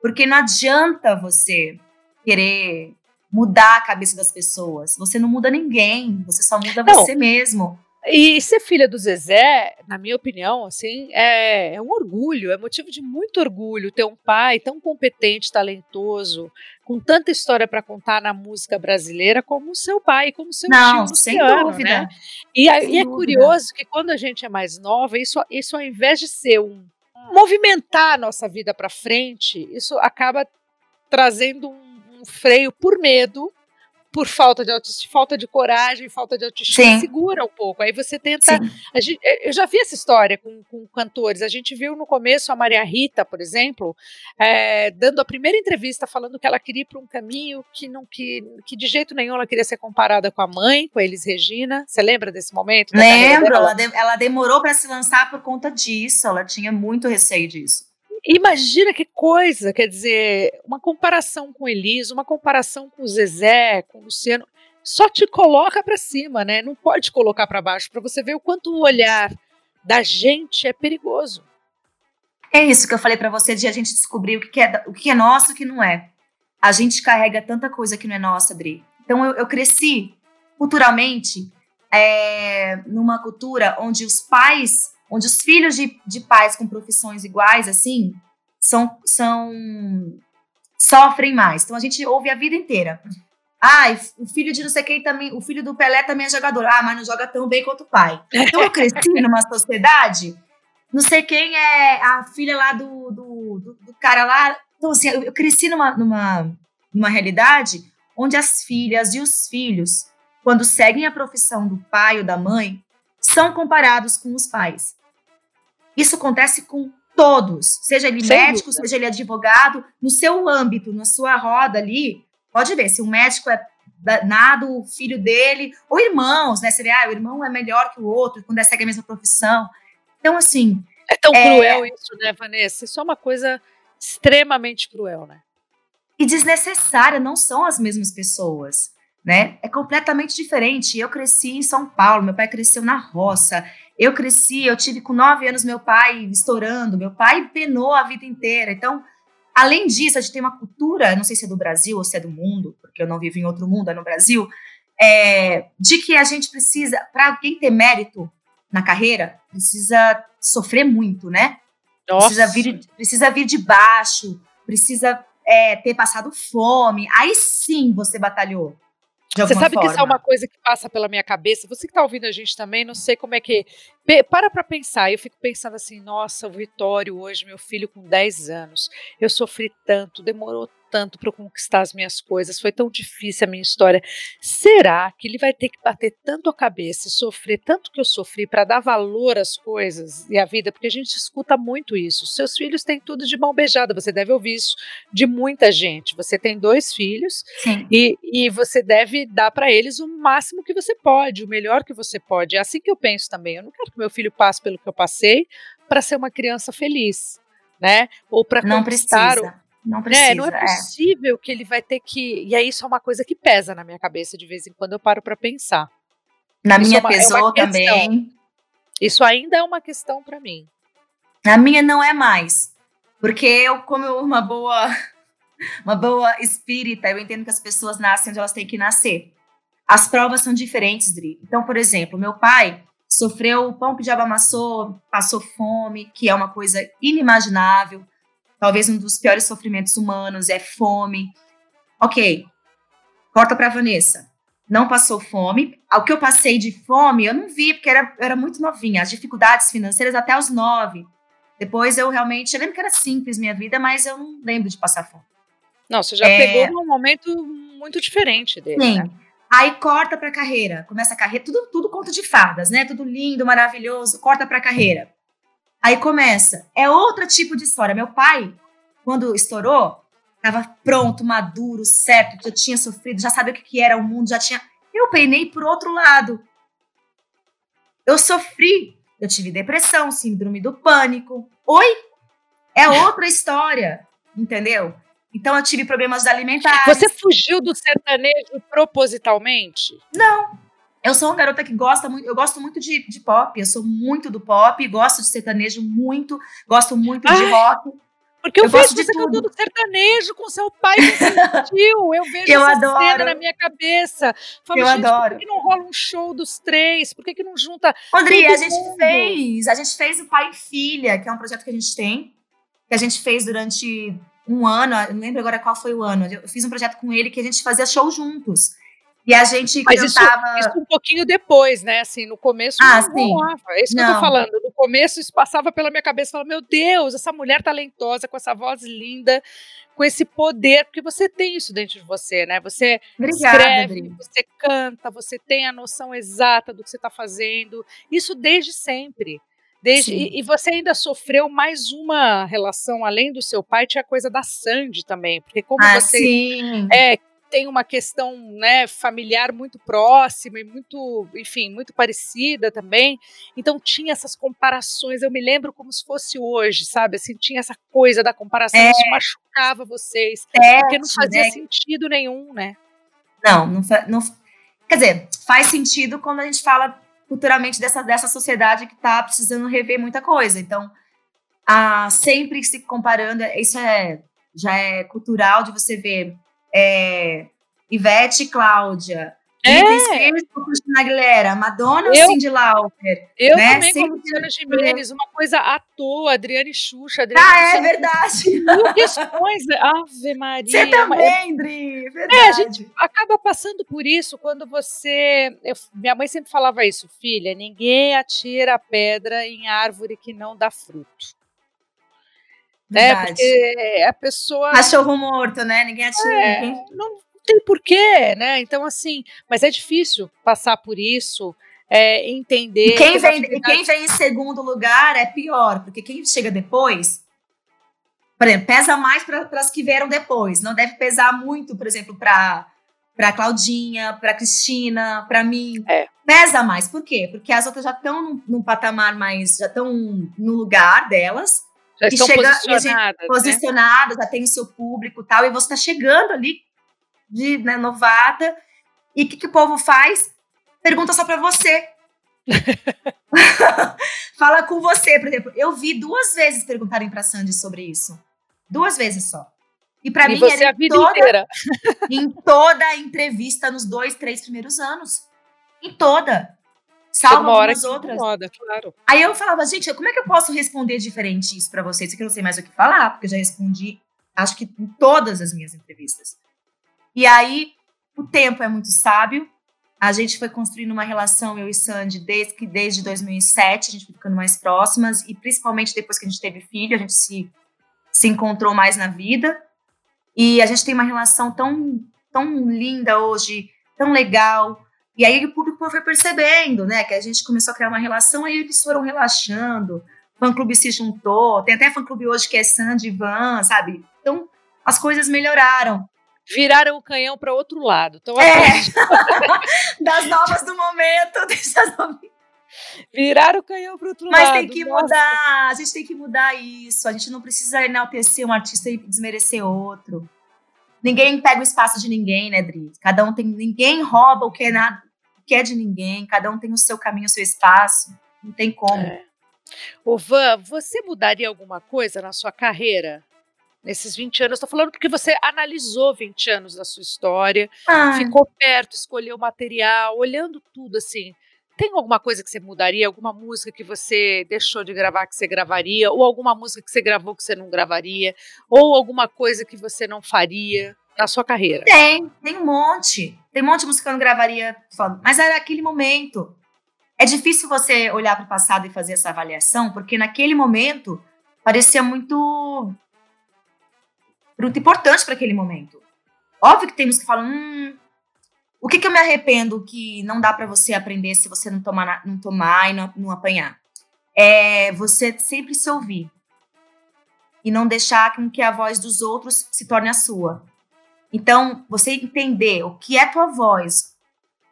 Porque não adianta você querer mudar a cabeça das pessoas. Você não muda ninguém, você só muda não. você mesmo. E ser filha do Zezé, na minha opinião, assim, é, é, um orgulho, é motivo de muito orgulho ter um pai tão competente, talentoso, com tanta história para contar na música brasileira como o seu pai, como o seu Não, tio sem Luciano, dúvida. Né? E, sem e é curioso que quando a gente é mais nova, isso, isso ao invés de ser um movimentar a nossa vida para frente, isso acaba trazendo um, um freio por medo por falta de autoestima, falta de coragem, falta de autoestima, Sim. segura um pouco. Aí você tenta. Gente, eu já vi essa história com, com, cantores. A gente viu no começo a Maria Rita, por exemplo, é, dando a primeira entrevista falando que ela queria ir para um caminho que não que, que de jeito nenhum ela queria ser comparada com a mãe, com a Elis Regina. Você lembra desse momento? Lembro, ela, de, ela demorou para se lançar por conta disso. Ela tinha muito receio disso. Imagina que coisa, quer dizer, uma comparação com Elis, uma comparação com Zezé, com Luciano, só te coloca para cima, né? Não pode colocar para baixo, para você ver o quanto o olhar da gente é perigoso. É isso que eu falei para você de a gente descobrir o que é, o que é nosso e o que não é. A gente carrega tanta coisa que não é nossa, Adri. Então eu, eu cresci culturalmente é, numa cultura onde os pais onde os filhos de, de pais com profissões iguais, assim, são, são sofrem mais. Então a gente ouve a vida inteira. Ah, o filho de não sei quem também, o filho do Pelé também é jogador. Ah, mas não joga tão bem quanto o pai. Então eu cresci numa sociedade, não sei quem é a filha lá do, do, do, do cara lá. Então, assim, eu, eu cresci numa, numa, numa realidade onde as filhas e os filhos, quando seguem a profissão do pai ou da mãe, são comparados com os pais. Isso acontece com todos, seja ele Sem médico, dúvida. seja ele advogado, no seu âmbito, na sua roda ali, pode ver, se um médico é danado, o filho dele, ou irmãos, né? Você vê, ah, o irmão é melhor que o outro, quando é segue a mesma profissão. Então, assim. É tão é... cruel isso, né, Vanessa? Isso é uma coisa extremamente cruel, né? E desnecessária, não são as mesmas pessoas, né? É completamente diferente. Eu cresci em São Paulo, meu pai cresceu na roça. Eu cresci, eu tive com nove anos meu pai estourando, meu pai penou a vida inteira. Então, além disso, a gente tem uma cultura, não sei se é do Brasil ou se é do mundo, porque eu não vivo em outro mundo, é no Brasil, é, de que a gente precisa, para alguém ter mérito na carreira, precisa sofrer muito, né? Nossa. Precisa vir, precisa vir de baixo, precisa é, ter passado fome. Aí sim você batalhou. Você sabe forma. que isso é uma coisa que passa pela minha cabeça. Você que está ouvindo a gente também, não sei como é que. Para para pensar. Eu fico pensando assim: nossa, o Vitório hoje, meu filho com 10 anos, eu sofri tanto, demorou tanto para conquistar as minhas coisas, foi tão difícil a minha história. Será que ele vai ter que bater tanto a cabeça e sofrer tanto que eu sofri para dar valor às coisas e à vida? Porque a gente escuta muito isso. Seus filhos têm tudo de mão beijada, você deve ouvir isso de muita gente. Você tem dois filhos e, e você deve dar para eles o máximo que você pode, o melhor que você pode. É assim que eu penso também. Eu não quero que meu filho passe pelo que eu passei para ser uma criança feliz. Né? Ou para conquistar precisa. Não precisa. É, não é, é possível é. que ele vai ter que. E aí isso é uma coisa que pesa na minha cabeça de vez em quando eu paro para pensar. Na isso minha é uma, pessoa é também. Isso ainda é uma questão para mim. Na minha não é mais. Porque eu, como uma boa uma boa espírita, eu entendo que as pessoas nascem onde elas têm que nascer. As provas são diferentes, Dri. Então, por exemplo, meu pai sofreu o pão que o diabo amassou, passou fome, que é uma coisa inimaginável talvez um dos piores sofrimentos humanos é fome. Ok, corta para Vanessa. Não passou fome. O que eu passei de fome, eu não vi, porque era, era muito novinha. As dificuldades financeiras até os nove. Depois eu realmente. Eu lembro que era simples minha vida, mas eu não lembro de passar fome. Não, você já é... pegou num momento muito diferente dele. Sim. Né? Aí corta para carreira. Começa a carreira, tudo, tudo conta de fadas, né? Tudo lindo, maravilhoso. Corta para carreira. Aí começa. É outro tipo de história. Meu pai, quando estourou, estava pronto, maduro, certo, eu tinha sofrido, já sabia o que, que era o mundo, já tinha. Eu penei por outro lado. Eu sofri. Eu tive depressão, síndrome do pânico. Oi? É outra história, entendeu? Então eu tive problemas alimentares. Você fugiu do sertanejo propositalmente? Não. Eu sou uma garota que gosta muito, eu gosto muito de, de pop, eu sou muito do pop, gosto de sertanejo muito, gosto muito Ai. de rock. Porque eu, eu vejo você cantando sertanejo com seu pai tio. Eu vejo eu essa adoro. cena na minha cabeça. Falo, eu adoro. por que não rola um show dos três? Por que, que não junta. Rodrigo, a gente mundo? fez. A gente fez o Pai e Filha, que é um projeto que a gente tem, que a gente fez durante um ano. Não lembro agora qual foi o ano. Eu fiz um projeto com ele que a gente fazia show juntos. E a gente Mas cantava... isso, isso, um pouquinho depois, né? Assim, no começo ah, não sim. rolava. É isso que não. eu tô falando. No começo isso passava pela minha cabeça. Falava, meu Deus, essa mulher talentosa, com essa voz linda, com esse poder, porque você tem isso dentro de você, né? Você Obrigada, escreve, Adri. você canta, você tem a noção exata do que você está fazendo. Isso desde sempre. Desde, e, e, você ainda sofreu mais uma relação além do seu pai, tinha a coisa da Sandy também, porque como ah, você sim. é tem uma questão né, familiar muito próxima e muito, enfim, muito parecida também. Então tinha essas comparações. Eu me lembro como se fosse hoje, sabe? Assim, tinha essa coisa da comparação, é. isso machucava vocês, é, porque não fazia né? sentido nenhum, né? Não, não, não, quer dizer, faz sentido quando a gente fala culturalmente dessa, dessa sociedade que está precisando rever muita coisa. Então, a, sempre se comparando, isso é já é cultural de você ver é, Ivete e Cláudia, é. Cristina Aguilera, Madonna ou Cindy Lauper. Eu né? também Sempre com Luciana Gimenez, uma coisa à toa, Adriane Xuxa. Adriane ah, é Xuxa, verdade. Mil questões, Ave Maria. Você também, Dri, verdade. É, a gente acaba passando por isso quando você... Eu, minha mãe sempre falava isso, filha, ninguém atira pedra em árvore que não dá fruto. Né? Porque a pessoa. Cachorro morto, né? Ninguém atira. É, ninguém... Não tem porquê, né? Então, assim, mas é difícil passar por isso, é, entender. E quem, vem, quem vem em segundo lugar é pior, porque quem chega depois. Por exemplo, pesa mais para as que vieram depois. Não deve pesar muito, por exemplo, para para Claudinha, para Cristina, para mim. É. Pesa mais. Por quê? Porque as outras já estão num, num patamar mais, já estão no lugar delas já estão chega, posicionadas. Gente, posicionadas, já tem o seu público tal, e você está chegando ali de né, novata. E o que, que o povo faz? Pergunta só para você. Fala com você, por exemplo. Eu vi duas vezes perguntarem para Sandy sobre isso. Duas vezes só. E para mim você era a vida toda, inteira. em toda a entrevista nos dois, três primeiros anos. Em toda. Salvo algumas outras. Incomoda, claro. Aí eu falava, gente, como é que eu posso responder diferente isso para vocês? Que eu não sei mais o que falar, porque eu já respondi, acho que em todas as minhas entrevistas. E aí, o tempo é muito sábio. A gente foi construindo uma relação, eu e Sandy, desde, que, desde 2007, a gente foi ficando mais próximas, e principalmente depois que a gente teve filho, a gente se, se encontrou mais na vida. E a gente tem uma relação tão, tão linda hoje, tão legal. E aí o público foi percebendo, né, que a gente começou a criar uma relação, aí eles foram relaxando, o fã-clube se juntou, tem até fã-clube hoje que é Sandy Van, sabe? Então, as coisas melhoraram. Viraram o canhão para outro lado. Então, é. das novas do momento, dessas novas... Viraram o canhão para outro Mas lado. Mas tem que Nossa. mudar, a gente tem que mudar isso. A gente não precisa enaltecer um artista e desmerecer outro. Ninguém pega o espaço de ninguém, né, Dri? Cada um tem. Ninguém rouba o que é, nada, o que é de ninguém, cada um tem o seu caminho, o seu espaço. Não tem como. É. Ô, Van, você mudaria alguma coisa na sua carreira? Nesses 20 anos, estou falando porque você analisou 20 anos da sua história, ah. ficou perto, escolheu material, olhando tudo assim. Tem alguma coisa que você mudaria? Alguma música que você deixou de gravar que você gravaria? Ou alguma música que você gravou que você não gravaria? Ou alguma coisa que você não faria na sua carreira? Tem, tem um monte. Tem um monte de música que eu não gravaria, mas era aquele momento. É difícil você olhar para o passado e fazer essa avaliação, porque naquele momento parecia muito, muito importante para aquele momento. Óbvio que tem música que falam, hum, o que, que eu me arrependo que não dá para você aprender se você não tomar, não tomar e não, não apanhar? É você sempre se ouvir e não deixar com que a voz dos outros se torne a sua. Então, você entender o que é tua voz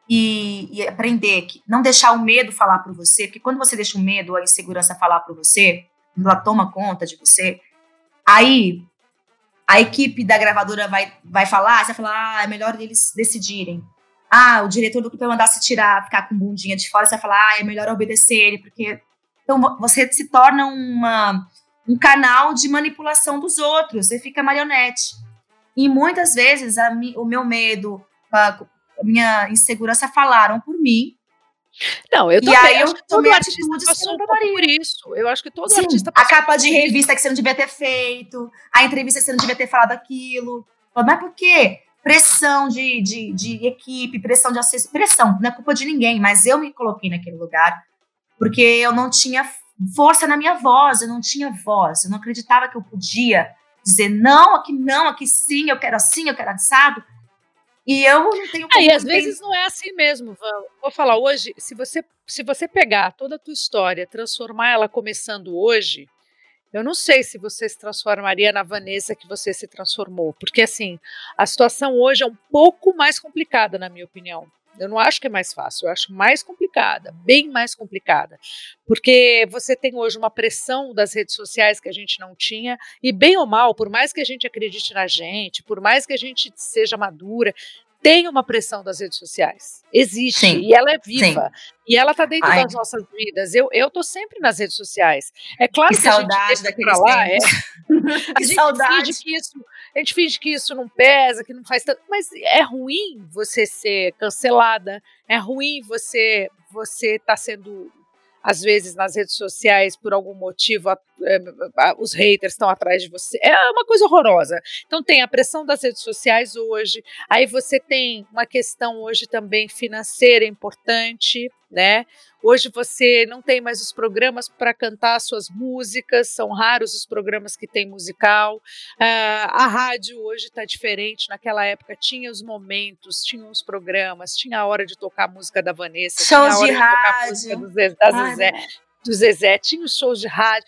e, e aprender que não deixar o medo falar por você, porque quando você deixa o medo, a insegurança falar por você, ela toma conta de você, aí a equipe da gravadora vai, vai falar, você vai falar, ah, é melhor eles decidirem. Ah, o diretor do clipe vai mandar se tirar, ficar com bundinha de fora, você vai falar, ah, é melhor obedecer ele, porque. Então você se torna uma, um canal de manipulação dos outros, você fica marionete. E muitas vezes a, o meu medo, a, minha insegurança falaram por mim. Não, eu também. E aí eu tomei atitudes não por isso. Eu acho que todo Sim, artista A capa de revista que você não devia ter feito, a entrevista que você não devia ter falado aquilo. Mas por quê? Pressão de, de, de equipe, pressão de acesso. Pressão, não é culpa de ninguém, mas eu me coloquei naquele lugar porque eu não tinha força na minha voz, eu não tinha voz, eu não acreditava que eu podia dizer não, aqui não, aqui sim, eu quero assim, eu quero assado. E eu não tenho como. É, e às vezes não é assim mesmo, Van. Vou falar hoje, se você, se você pegar toda a tua história, transformar ela começando hoje, eu não sei se você se transformaria na Vanessa que você se transformou, porque assim, a situação hoje é um pouco mais complicada, na minha opinião. Eu não acho que é mais fácil, eu acho mais complicada, bem mais complicada. Porque você tem hoje uma pressão das redes sociais que a gente não tinha, e bem ou mal, por mais que a gente acredite na gente, por mais que a gente seja madura, tem uma pressão das redes sociais. Existe. Sim. E ela é viva. Sim. E ela está dentro Ai. das nossas vidas. Eu, eu tô sempre nas redes sociais. É claro que, que saudade a gente deixa lá. É. que a gente saudade. Finge que isso, a gente finge que isso não pesa, que não faz tanto. Mas é ruim você ser cancelada. É ruim você você estar tá sendo às vezes nas redes sociais, por algum motivo, a, é, a, os haters estão atrás de você. É uma coisa horrorosa. Então tem a pressão das redes sociais hoje, aí você tem uma questão hoje também financeira importante, né? Hoje você não tem mais os programas para cantar suas músicas, são raros os programas que tem musical. Uh, a rádio hoje está diferente. Naquela época tinha os momentos, tinha os programas, tinha a hora de tocar a música da Vanessa, shows tinha a hora de, de rádio. música do Zezé, da Zezé, do Zezé, tinha os shows de rádio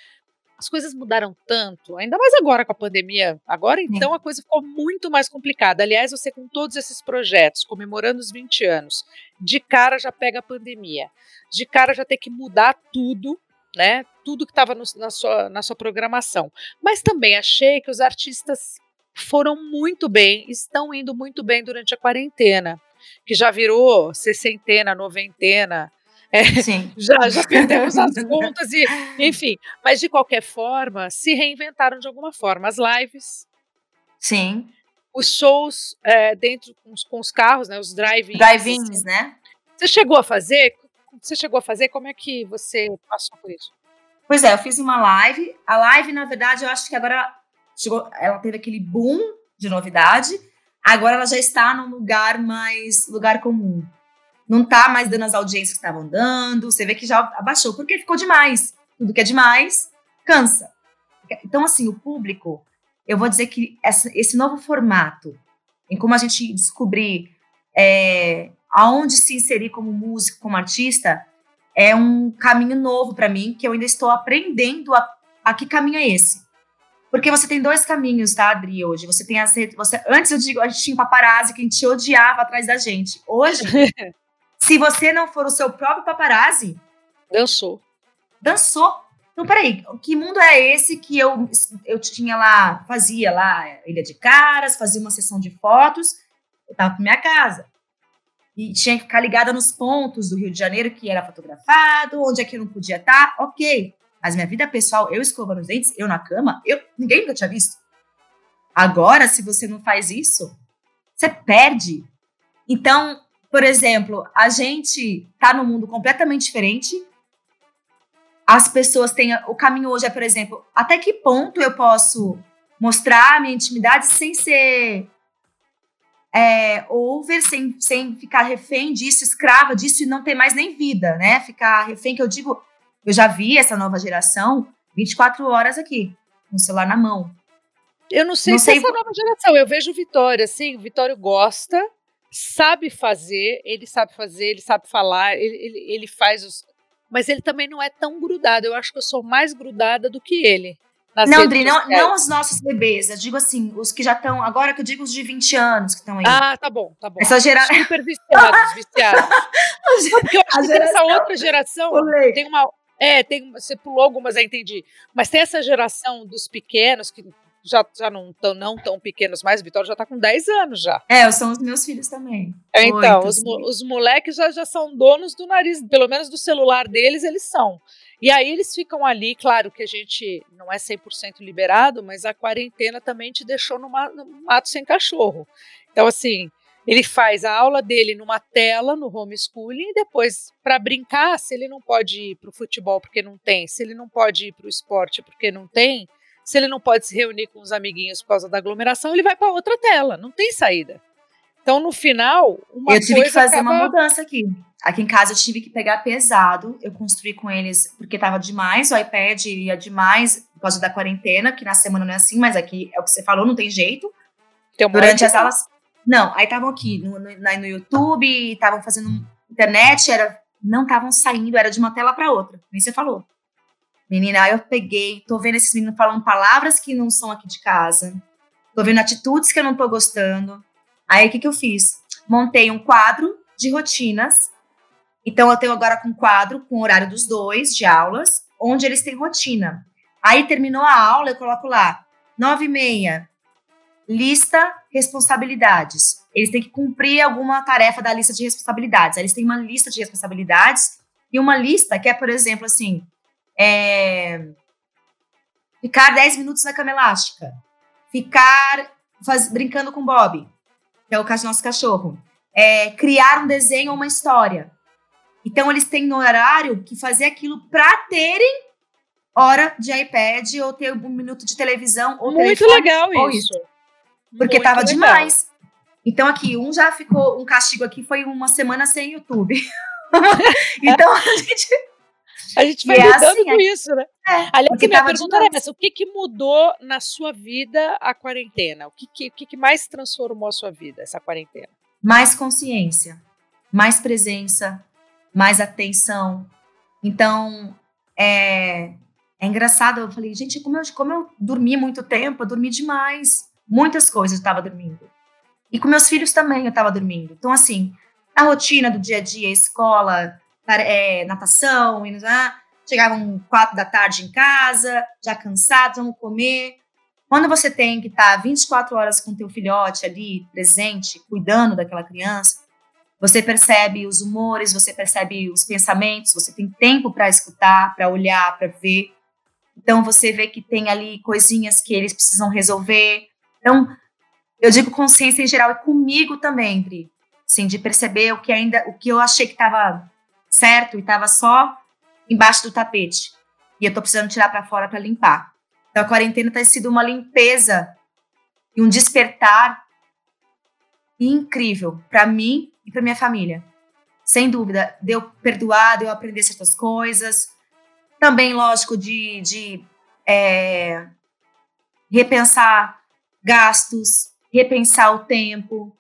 as coisas mudaram tanto, ainda mais agora com a pandemia. Agora, então, a coisa ficou muito mais complicada. Aliás, você com todos esses projetos, comemorando os 20 anos, de cara já pega a pandemia. De cara já tem que mudar tudo, né? Tudo que estava na sua, na sua programação. Mas também achei que os artistas foram muito bem, estão indo muito bem durante a quarentena, que já virou sessentena, noventena, é, Sim. Já, já perdemos as contas, e, enfim. Mas, de qualquer forma, se reinventaram de alguma forma. As lives. Sim. Os shows é, dentro com os, com os, carros, né? Os drive-ins. Drive-ins, assim. né? Você chegou a fazer? Você chegou a fazer? Como é que você passou por isso? Pois é, eu fiz uma live. A live, na verdade, eu acho que agora chegou, ela teve aquele boom de novidade. Agora ela já está num lugar mais lugar comum não tá mais dando as audiências que estavam dando, você vê que já abaixou, porque ficou demais. Tudo que é demais, cansa. Então, assim, o público, eu vou dizer que essa, esse novo formato, em como a gente descobrir é, aonde se inserir como músico, como artista, é um caminho novo para mim, que eu ainda estou aprendendo a, a que caminho é esse. Porque você tem dois caminhos, tá, Adri, hoje. Você tem as redes. Você, antes eu digo, a gente tinha um paparazzi que a gente odiava atrás da gente. Hoje, Se você não for o seu próprio paparazzi. Dançou. Dançou. Então, peraí, que mundo é esse que eu, eu tinha lá, fazia lá Ilha de Caras, fazia uma sessão de fotos, eu tava com minha casa. E tinha que ficar ligada nos pontos do Rio de Janeiro que era fotografado, onde é que eu não podia estar, tá, ok. Mas minha vida pessoal, eu escovando os dentes, eu na cama, eu, ninguém nunca tinha visto. Agora, se você não faz isso, você perde. Então, por exemplo, a gente está num mundo completamente diferente. As pessoas têm. O caminho hoje é, por exemplo, até que ponto eu posso mostrar a minha intimidade sem ser é, over, sem, sem ficar refém disso, escrava disso e não ter mais nem vida, né? Ficar refém, que eu digo, eu já vi essa nova geração 24 horas aqui, com o celular na mão. Eu não sei não se sei... essa nova geração, eu vejo o Vitório, assim, o Vitório gosta, sabe fazer, ele sabe fazer, ele sabe falar, ele, ele, ele faz os. Mas ele também não é tão grudado. Eu acho que eu sou mais grudada do que ele. não, Dri, não, não os nossos bebês. Eu digo assim, os que já estão. Agora que eu digo os de 20 anos que estão aí. Ah, tá bom, tá bom. Essa geração. Super viciados, viciados. Porque eu acho que geração... essa outra geração tem uma. É, tem, você pulou algumas, eu entendi. Mas tem essa geração dos pequenos que já, já não tão, não tão pequenos mais, Vitória já tá com 10 anos já. É, são os meus filhos também. É, então, Oito, os, os moleques já, já são donos do nariz, pelo menos do celular deles, eles são. E aí eles ficam ali, claro que a gente não é 100% liberado, mas a quarentena também te deixou no mato sem cachorro. Então, assim, ele faz a aula dele numa tela, no homeschooling, e depois, para brincar, se ele não pode ir para o futebol porque não tem, se ele não pode ir para o esporte porque não tem, se ele não pode se reunir com os amiguinhos por causa da aglomeração, ele vai para outra tela, não tem saída. Então, no final, uma Eu tive que fazer acaba... uma mudança aqui. Aqui em casa eu tive que pegar pesado. Eu construí com eles porque tava demais, o iPad ia demais por causa da quarentena, que na semana não é assim, mas aqui é o que você falou, não tem jeito. Tem Durante as aulas. Não, aí estavam aqui no, no, no YouTube, estavam fazendo internet, era, não estavam saindo, era de uma tela para outra. Nem você falou. Menina, aí eu peguei, tô vendo esses meninos falando palavras que não são aqui de casa. Tô vendo atitudes que eu não tô gostando. Aí o que, que eu fiz? Montei um quadro de rotinas. Então eu tenho agora com quadro com o horário dos dois de aulas, onde eles têm rotina. Aí terminou a aula, eu coloco lá, nove e meia, lista responsabilidades. Eles têm que cumprir alguma tarefa da lista de responsabilidades. Aí eles têm uma lista de responsabilidades e uma lista que é, por exemplo, assim, é, ficar 10 minutos na cama elástica, ficar faz, brincando com Bob, que é o nosso cachorro, é, criar um desenho ou uma história. Então, eles têm no horário que fazer aquilo para terem hora de iPad ou ter um minuto de televisão ou Muito telefone, legal ou isso. isso. Porque Muito tava legal. demais. Então, aqui, um já ficou, um castigo aqui foi uma semana sem YouTube. então, a gente. A gente vai E é lidando assim, com isso, né? É, Aliás, a minha pergunta era essa: o que, que mudou na sua vida a quarentena? O que, que, o que, que mais transformou a sua vida, essa quarentena? mais consciência, mais presença, mais atenção. Então, é, é engraçado. Eu falei, gente, como eu, como eu dormi muito tempo, eu dormi demais. Muitas coisas eu estava dormindo. E com meus filhos também eu estava dormindo. Então, assim, a rotina do dia a dia, escola, é, natação, e, chegavam quatro da tarde em casa, já cansados, vamos comer. Quando você tem que estar 24 horas com teu filhote ali, presente, cuidando daquela criança, você percebe os humores, você percebe os pensamentos, você tem tempo para escutar, para olhar, para ver. Então você vê que tem ali coisinhas que eles precisam resolver. Então, eu digo consciência em geral e comigo também, Dri. Assim, de perceber o que ainda, o que eu achei que estava certo e estava só embaixo do tapete. E eu tô precisando tirar para fora para limpar. Então a quarentena tem sido uma limpeza e um despertar incrível para mim e para minha família. Sem dúvida, deu perdoar, deu aprender certas coisas. Também, lógico, de, de é, repensar gastos, repensar o tempo.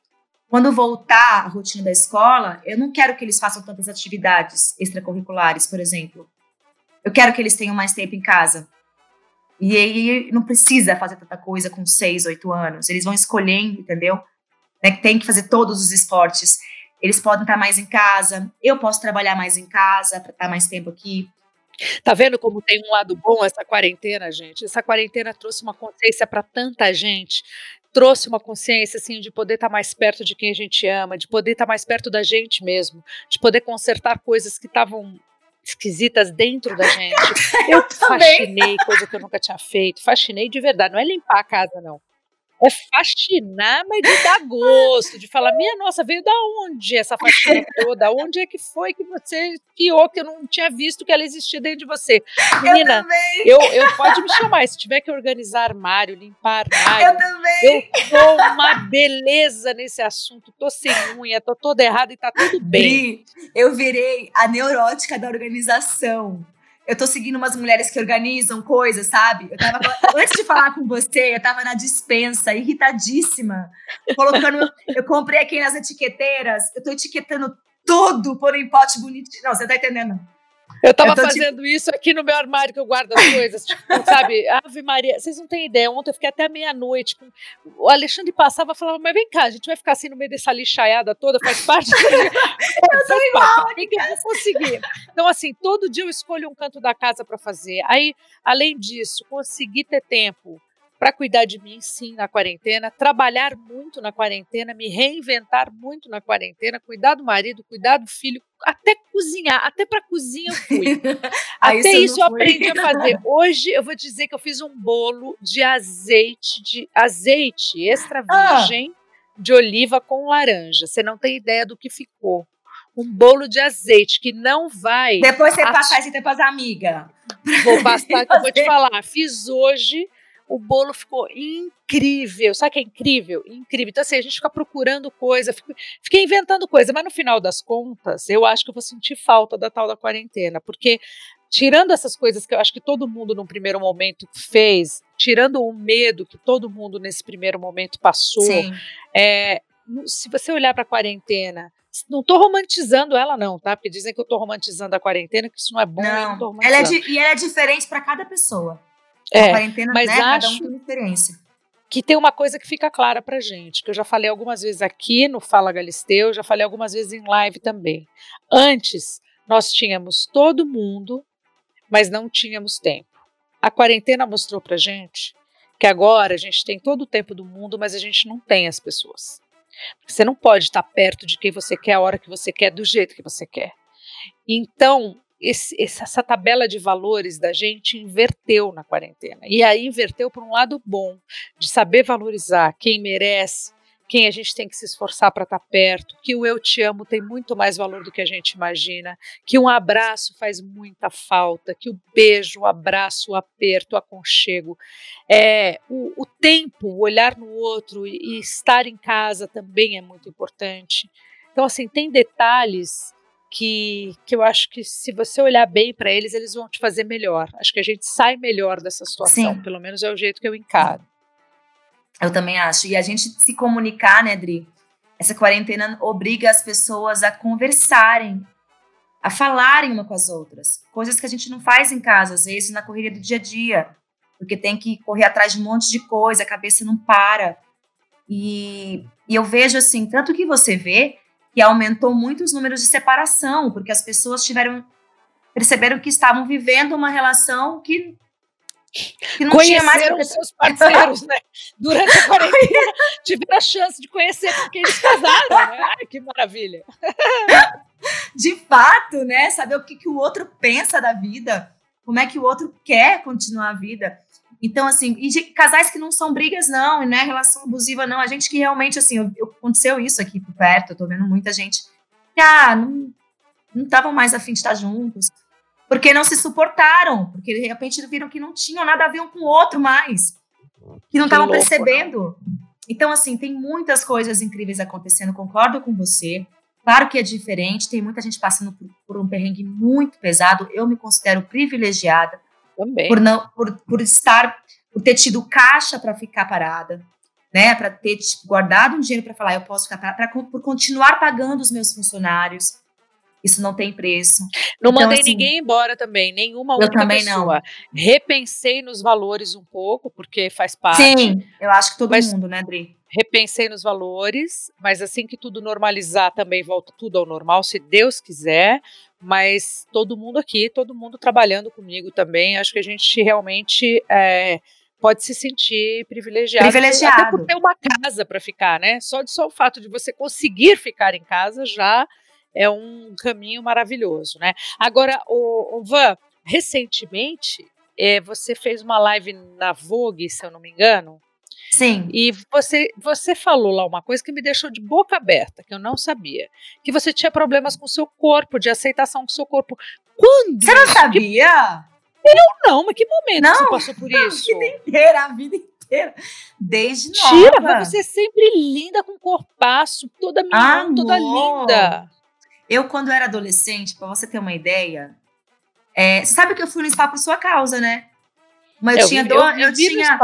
Quando voltar à rotina da escola, eu não quero que eles façam tantas atividades extracurriculares, por exemplo. Eu quero que eles tenham mais tempo em casa. E aí não precisa fazer tanta coisa com seis, oito anos. Eles vão escolhendo, entendeu? Né, que Tem que fazer todos os esportes. Eles podem estar mais em casa. Eu posso trabalhar mais em casa para estar mais tempo aqui. Tá vendo como tem um lado bom essa quarentena, gente? Essa quarentena trouxe uma consciência para tanta gente. Trouxe uma consciência assim de poder estar mais perto de quem a gente ama, de poder estar mais perto da gente mesmo, de poder consertar coisas que estavam esquisitas dentro da gente. Eu também. faxinei, coisa que eu nunca tinha feito. Faxinei de verdade, não é limpar a casa, não. É faxinar, mas de dar gosto, de falar, minha nossa, veio da onde essa faxina toda? Onde é que foi que você piou que eu não tinha visto que ela existia dentro de você? Menina, eu eu, eu pode me chamar, se tiver que organizar armário, limpar eu armário, também. eu tô uma beleza nesse assunto, tô sem unha, tô toda errada e tá tudo bem. Bri, eu virei a neurótica da organização. Eu tô seguindo umas mulheres que organizam coisas, sabe? Eu tava, antes de falar com você, eu tava na dispensa, irritadíssima, colocando. Eu comprei aqui nas etiqueteiras, eu tô etiquetando tudo, por em pote bonitinho. Não, você tá entendendo? Eu tava Eu tô, tipo fazendo isso aqui no meu armário que eu guardo as coisas, tipo, sabe? Ave Maria, vocês não têm ideia. Ontem eu fiquei até meia-noite. com- O Alexandre passava e falava: Mas vem cá, a gente vai ficar assim no meio dessa lixaiada toda, faz parte. eu sou igual, que eu vou conseguir. Então, assim, todo dia eu escolho um canto da casa para fazer. Aí, além disso, conseguir ter tempo para cuidar de mim, sim, na quarentena, trabalhar muito na quarentena, me reinventar muito na quarentena, cuidar do marido, cuidar do filho, até cozinhar, até para cozinha eu fui. até isso, eu aprendi a fazer. Hoje eu vou dizer que eu fiz um bolo de azeite, de azeite extra ah. virgem ah. de oliva com laranja. Você não tem ideia do que ficou um bolo de azeite que não vai. Depois você passa isso depois amiga. Vou passar que eu vou te falar. Fiz hoje, o bolo ficou incrível. Sabe o que é incrível? Incrível. Então, assim, a gente fica procurando coisa, fiquei inventando coisa, mas no final das contas, eu acho que eu vou sentir falta da tal da quarentena, porque tirando essas coisas que eu acho que todo mundo num primeiro momento fez, tirando o medo que todo mundo nesse primeiro momento passou, é, se você olhar para a quarentena não estou romantizando ela, não, tá? Porque dizem que eu estou romantizando a quarentena, que isso não é bom. Não, ela é e ela é diferente para cada pessoa. É, a quarentena, mas né, acho cada um tem experiência. Que tem uma coisa que fica clara pra gente, que eu já falei algumas vezes aqui no Fala Galisteu, já falei algumas vezes em live também. Antes, nós tínhamos todo mundo, mas não tínhamos tempo. A quarentena mostrou pra gente que agora a gente tem todo o tempo do mundo, mas a gente não tem as pessoas. Você não pode estar perto de quem você quer, a hora que você quer, do jeito que você quer. Então, esse, essa tabela de valores da gente inverteu na quarentena. E aí inverteu para um lado bom, de saber valorizar quem merece, quem a gente tem que se esforçar para estar tá perto, que o eu te amo tem muito mais valor do que a gente imagina, que um abraço faz muita falta, que o beijo, o abraço, o aperto, o aconchego, é, o, o tempo, o olhar no outro e, e estar em casa também é muito importante. Então, assim, tem detalhes que, que eu acho que se você olhar bem para eles, eles vão te fazer melhor. Acho que a gente sai melhor dessa situação, Sim. pelo menos é o jeito que eu encaro. Eu também acho. E a gente se comunicar, né, Dri? Essa quarentena obriga as pessoas a conversarem, a falarem uma com as outras. Coisas que a gente não faz em casa, às vezes na correria do dia a dia. Porque tem que correr atrás de um monte de coisa, a cabeça não para. E, e eu vejo assim, tanto que você vê que aumentou muito os números de separação, porque as pessoas tiveram perceberam que estavam vivendo uma relação que que não Conheceram tinha mais seus parceiros, né? Durante a quarentena, tiveram a chance de conhecer porque eles casaram, né? Ai, que maravilha. De fato, né? Saber o que, que o outro pensa da vida, como é que o outro quer continuar a vida. Então, assim, e de casais que não são brigas, não, e não é relação abusiva, não. A gente que realmente, assim, aconteceu isso aqui por perto, eu tô vendo muita gente que, ah, não estavam mais afim de estar juntos porque não se suportaram, porque de repente viram que não tinham nada a ver um com o outro mais, que não estavam percebendo. Então, assim, tem muitas coisas incríveis acontecendo, concordo com você. Claro que é diferente, tem muita gente passando por, por um perrengue muito pesado. Eu me considero privilegiada Também. por não por, por estar, por ter tido caixa para ficar parada, né? Para ter tipo, guardado um dinheiro para falar, eu posso ficar parada, pra, por continuar pagando os meus funcionários, isso não tem preço. Não então, mandei assim, ninguém embora também, nenhuma outra também pessoa. Não. Repensei nos valores um pouco, porque faz parte. Sim, eu acho que todo mas mundo, né, Dri? Repensei nos valores, mas assim que tudo normalizar também volta tudo ao normal, se Deus quiser. Mas todo mundo aqui, todo mundo trabalhando comigo também, acho que a gente realmente é, pode se sentir privilegiado, privilegiado. Até por ter uma casa para ficar, né? Só, de, só o fato de você conseguir ficar em casa já é um caminho maravilhoso, né? Agora, o, o Van, recentemente, é, você fez uma live na Vogue, se eu não me engano. Sim. E você, você falou lá uma coisa que me deixou de boca aberta, que eu não sabia. Que você tinha problemas com o seu corpo, de aceitação com o seu corpo. Quando? Você não sabia? Eu não, mas que momento não, você passou por isso? A vida inteira, a vida inteira. Desde Tira, nova. você é sempre linda com corpaço, toda minha, toda linda. Eu, quando era adolescente, para você ter uma ideia, é, sabe que eu fui no spa por sua causa, né? Mas eu, eu tinha do, eu, eu tinha.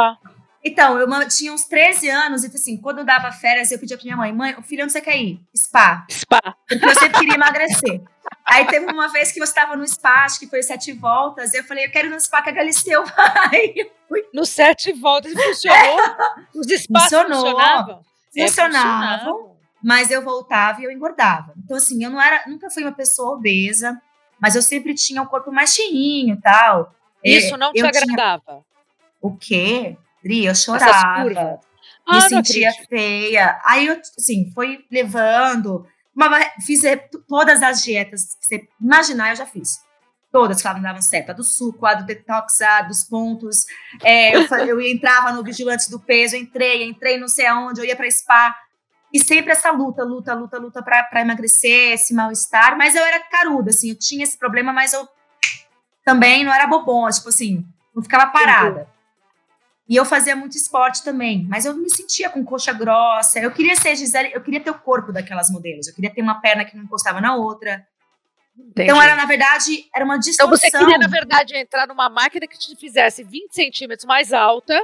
Então, eu tinha uns 13 anos, e assim, quando eu dava férias, eu pedia pra minha mãe, mãe, o filho onde você quer ir? Spa. Spa. Porque eu sempre queria emagrecer. Aí teve uma vez que você estava no spa, acho que foi sete voltas, eu falei, eu quero ir no spa que a Galisteu vai. No sete voltas funcionou? Os spas Funcionou. funcionavam? Funcionavam. É, mas eu voltava e eu engordava. Então, assim, eu não era, nunca fui uma pessoa obesa, mas eu sempre tinha o um corpo mais cheinho e tal. Isso não te agradava? O quê? Dri, eu chorava. Ah, me sentia feia. Aí eu, assim, foi levando. Fiz todas as dietas que você imaginar, eu já fiz. Todas que não davam certo. A do suco, a do detox, a dos pontos. É, eu, eu entrava no vigilante do peso, entrei, entrei não sei aonde, eu ia pra spa. E sempre essa luta, luta, luta, luta para emagrecer, esse mal-estar. Mas eu era caruda, assim, eu tinha esse problema, mas eu também não era bobona, tipo assim, não ficava parada. E eu fazia muito esporte também, mas eu me sentia com coxa grossa. Eu queria ser Gisele, eu queria ter o corpo daquelas modelos. Eu queria ter uma perna que não encostava na outra. Entendi. Então era, na verdade, era uma distorção. Então você queria, na verdade, entrar numa máquina que te fizesse 20 centímetros mais alta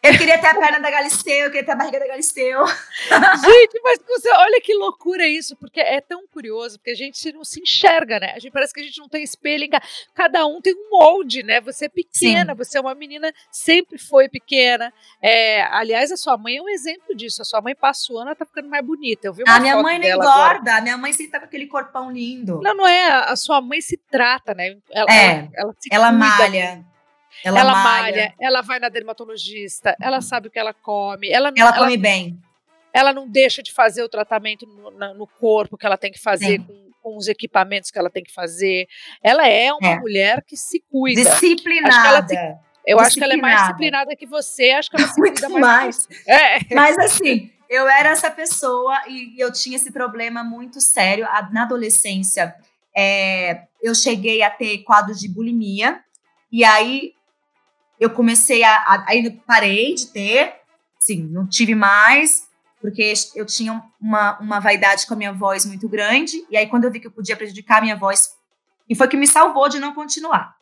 eu queria ter a perna da Galisteu, eu queria ter a barriga da Galisteu. Gente, mas você, olha que loucura isso, porque é tão curioso, porque a gente não se enxerga, né? A gente parece que a gente não tem espelho em Cada um tem um molde, né? Você é pequena, Sim. você é uma menina, sempre foi pequena. É, aliás, a sua mãe é um exemplo disso. A sua mãe passa o ano, ela tá ficando mais bonita. Eu vi uma a minha mãe não engorda, a minha mãe sempre tá com aquele corpão lindo. Não, não é. A sua mãe se trata, né? Ela, é, ela, ela, ela malha. Ela, ela malha. malha. ela vai na dermatologista, ela sabe o que ela come. Ela, ela come bem. Ela não deixa de fazer o tratamento no, na, no corpo que ela tem que fazer com, com, os equipamentos que ela tem que fazer. Ela é uma é. mulher que se cuida. Disciplinada. Eu acho que ela é mais disciplinada que você, acho que ela se Muito cuida mais. mais. É. Mas assim, eu era essa pessoa e eu tinha esse problema muito sério. Na adolescência, é, eu cheguei a ter quadros de bulimia. E aí eu comecei a. Aí parei de ter, sim, não tive mais, porque eu tinha uma, uma vaidade com a minha voz muito grande. E aí, quando eu vi que eu podia prejudicar a minha voz, e foi que me salvou de não continuar.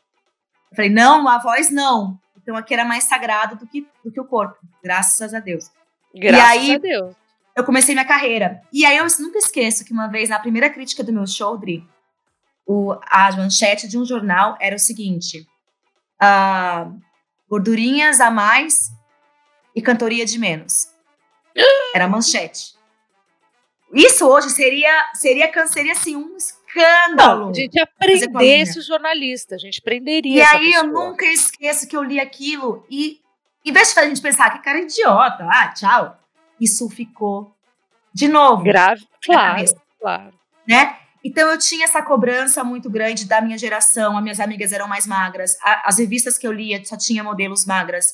Eu falei, não, a voz não. Então aqui era mais sagrado do que, do que o corpo, graças a Deus. Graças e aí, a Deus. Eu comecei minha carreira. E aí eu nunca esqueço que uma vez, na primeira crítica do meu show, Dri, o, a manchete de um jornal era o seguinte: uh, gordurinhas a mais e cantoria de menos. Era manchete. Isso hoje seria seria seria assim um escândalo. Não, a gente ia prender esse jornalista, a gente prenderia. E aí pessoa. eu nunca esqueço que eu li aquilo e em vez de a gente pensar que cara idiota, ah, tchau, isso ficou de novo grave, claro, claro, né? Então eu tinha essa cobrança muito grande da minha geração, as minhas amigas eram mais magras, as revistas que eu lia só tinha modelos magras.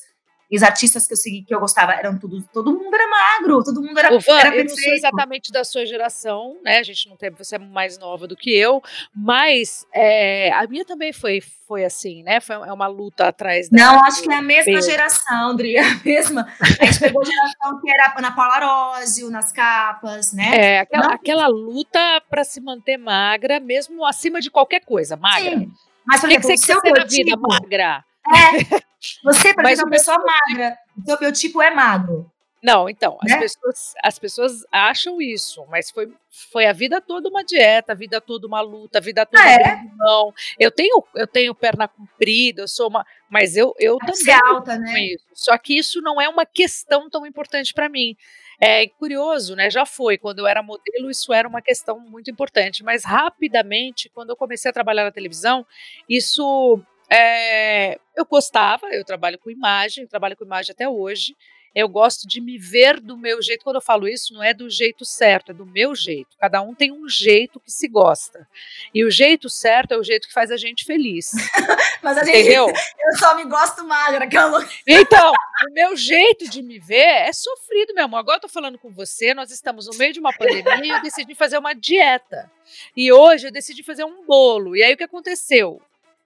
E os artistas que eu segui, que eu gostava, eram tudo, todo mundo era magro, todo mundo era, Van, era perfeito. Eu não sou exatamente da sua geração, né? A gente não tem, você é mais nova do que eu, mas é, a minha também foi, foi assim, né? Foi é uma luta atrás da. Não, acho que é a mesma peso. geração, André, a mesma. A gente pegou a geração que era na Paula Arósio, nas capas, né? É, aquela, aquela luta para se manter magra, mesmo acima de qualquer coisa, magra. Sim. Mas, por exemplo, que você quer ser na vida magra? É. Você, é uma pessoa magra. O seu biotipo é magro. Não, então, né? as, pessoas, as pessoas acham isso, mas foi, foi a vida toda uma dieta, a vida toda uma luta, a vida toda ah, é? não. Eu tenho, eu tenho perna comprida, eu sou uma. Mas eu, eu também. Alta, né? Isso. Só que isso não é uma questão tão importante para mim. É curioso, né? Já foi. Quando eu era modelo, isso era uma questão muito importante. Mas rapidamente, quando eu comecei a trabalhar na televisão, isso é, eu gostava, eu trabalho com imagem, trabalho com imagem até hoje. Eu gosto de me ver do meu jeito. Quando eu falo isso, não é do jeito certo, é do meu jeito. Cada um tem um jeito que se gosta. E o jeito certo é o jeito que faz a gente feliz. Mas a gente, Entendeu? eu só me gosto magra, que eu... Então, o meu jeito de me ver é sofrido, meu amor. Agora eu tô falando com você, nós estamos no meio de uma pandemia e eu decidi fazer uma dieta. E hoje eu decidi fazer um bolo. E aí o que aconteceu?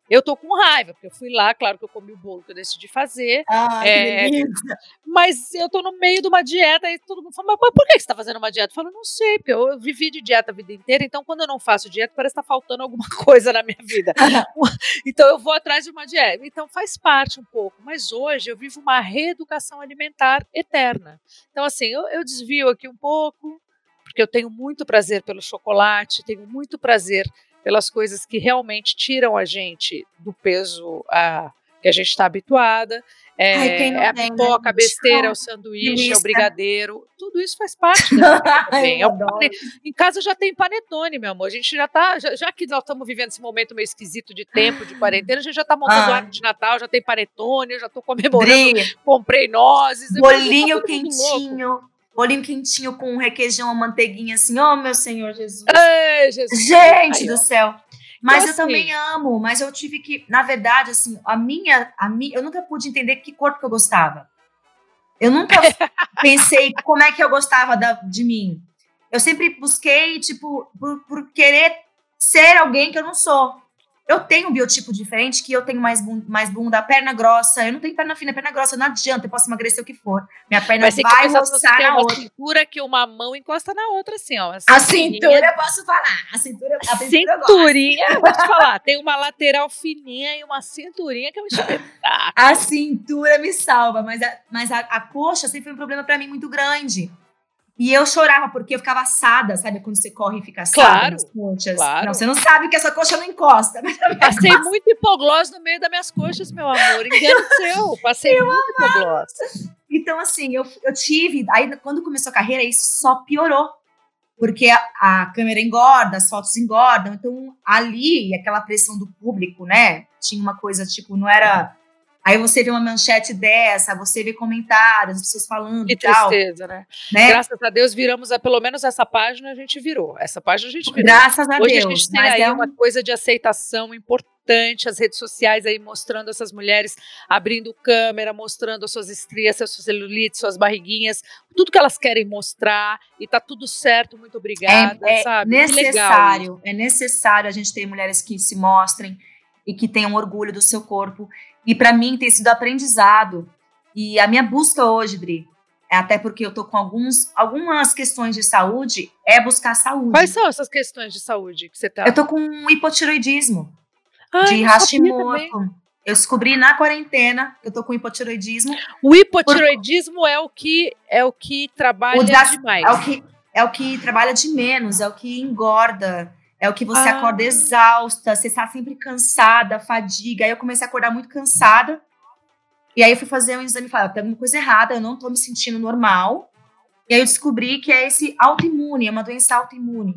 Eu tô com raiva, porque eu fui lá, claro que eu comi o bolo que eu decidi fazer. Ah, é, mas eu tô no meio de uma dieta e todo mundo fala, mas por que você tá fazendo uma dieta? Eu falo, não sei, porque eu, vivi de dieta a vida inteira, então quando eu não faço dieta, parece que tá faltando alguma coisa na minha vida. então eu vou atrás de uma dieta. Então faz parte um pouco. Mas hoje eu vivo uma reeducação alimentar eterna. Então, assim, eu, eu desvio aqui um pouco, porque eu tenho muito prazer pelo chocolate, tenho muito prazer pelas coisas que realmente tiram a gente do peso a, que a gente está habituada. É, Ai, é a né, pipoca, a besteira, o sanduíche, é o brigadeiro. Tudo isso faz parte da também. É pane... Em casa já tem panetone, meu amor. A gente já tá. Já, já que nós estamos vivendo esse momento meio esquisito de tempo, de quarentena, a gente já tá montando ah. árvore de Natal, já tem panetone, eu já tô comemorando. Dri. Comprei nozes. Bolinho tá quentinho. Bolinho quentinho com um requeijão, uma manteiguinha assim. Oh, meu Senhor Jesus. Ei, Jesus. Gente Ai, do céu. Mas então, eu assim, também amo, mas eu tive que, na verdade, assim, a minha, a minha, eu nunca pude entender que corpo que eu gostava. Eu nunca pensei como é que eu gostava da, de mim. Eu sempre busquei, tipo, por, por querer ser alguém que eu não sou. Eu tenho um biotipo diferente, que eu tenho mais, bunda, mais bunda, perna grossa. Eu não tenho perna fina, perna grossa. Não adianta, eu posso emagrecer o que for. Minha perna Mas vai roçar na outra. cintura que uma mão encosta na outra, assim, ó. A cintura eu posso falar. A cintura, a cinturinha, eu vou te falar. Tem uma lateral fininha e uma cinturinha que um espetáculo. A cintura me salva, mas a, mas a, a coxa sempre foi um problema para mim muito grande. E eu chorava porque eu ficava assada, sabe? Quando você corre e fica assada claro, nas coxas. Claro. Não, você não sabe que essa coxa não encosta. Passei costa. muito hipoglós no meio das minhas coxas, meu amor. Seu. Passei eu muito hipoglós. Então, assim, eu, eu tive. Aí, quando começou a carreira, isso só piorou. Porque a, a câmera engorda, as fotos engordam. Então, ali, aquela pressão do público, né? Tinha uma coisa, tipo, não era Aí você vê uma manchete dessa, você vê comentários, as pessoas falando que e tal. tristeza, né? né? Graças a Deus viramos, a, pelo menos essa página a gente virou. Essa página a gente virou. Graças a Hoje Deus. Hoje a gente tem aí é uma coisa de aceitação importante, as redes sociais aí mostrando essas mulheres abrindo câmera, mostrando as suas estrias, seus celulites, suas barriguinhas, tudo que elas querem mostrar e tá tudo certo, muito obrigada, é, é sabe? necessário, é necessário a gente ter mulheres que se mostrem e que tenham orgulho do seu corpo e para mim tem sido aprendizado. E a minha busca hoje, Dri, é até porque eu tô com alguns, algumas questões de saúde, é buscar saúde. Quais são essas questões de saúde que você tá? Eu tô com hipotiroidismo. Ai, de Hashimoto. Eu descobri na quarentena que eu tô com hipotiroidismo. O hipotiroidismo por... é o que é o que trabalha o das, demais. É o que é o que trabalha de menos, é o que engorda. É o que você ah. acorda exausta, você está sempre cansada, fadiga. Aí eu comecei a acordar muito cansada. E aí eu fui fazer um exame e falei, ah, tem alguma coisa errada, eu não estou me sentindo normal. E aí eu descobri que é esse autoimune, é uma doença autoimune.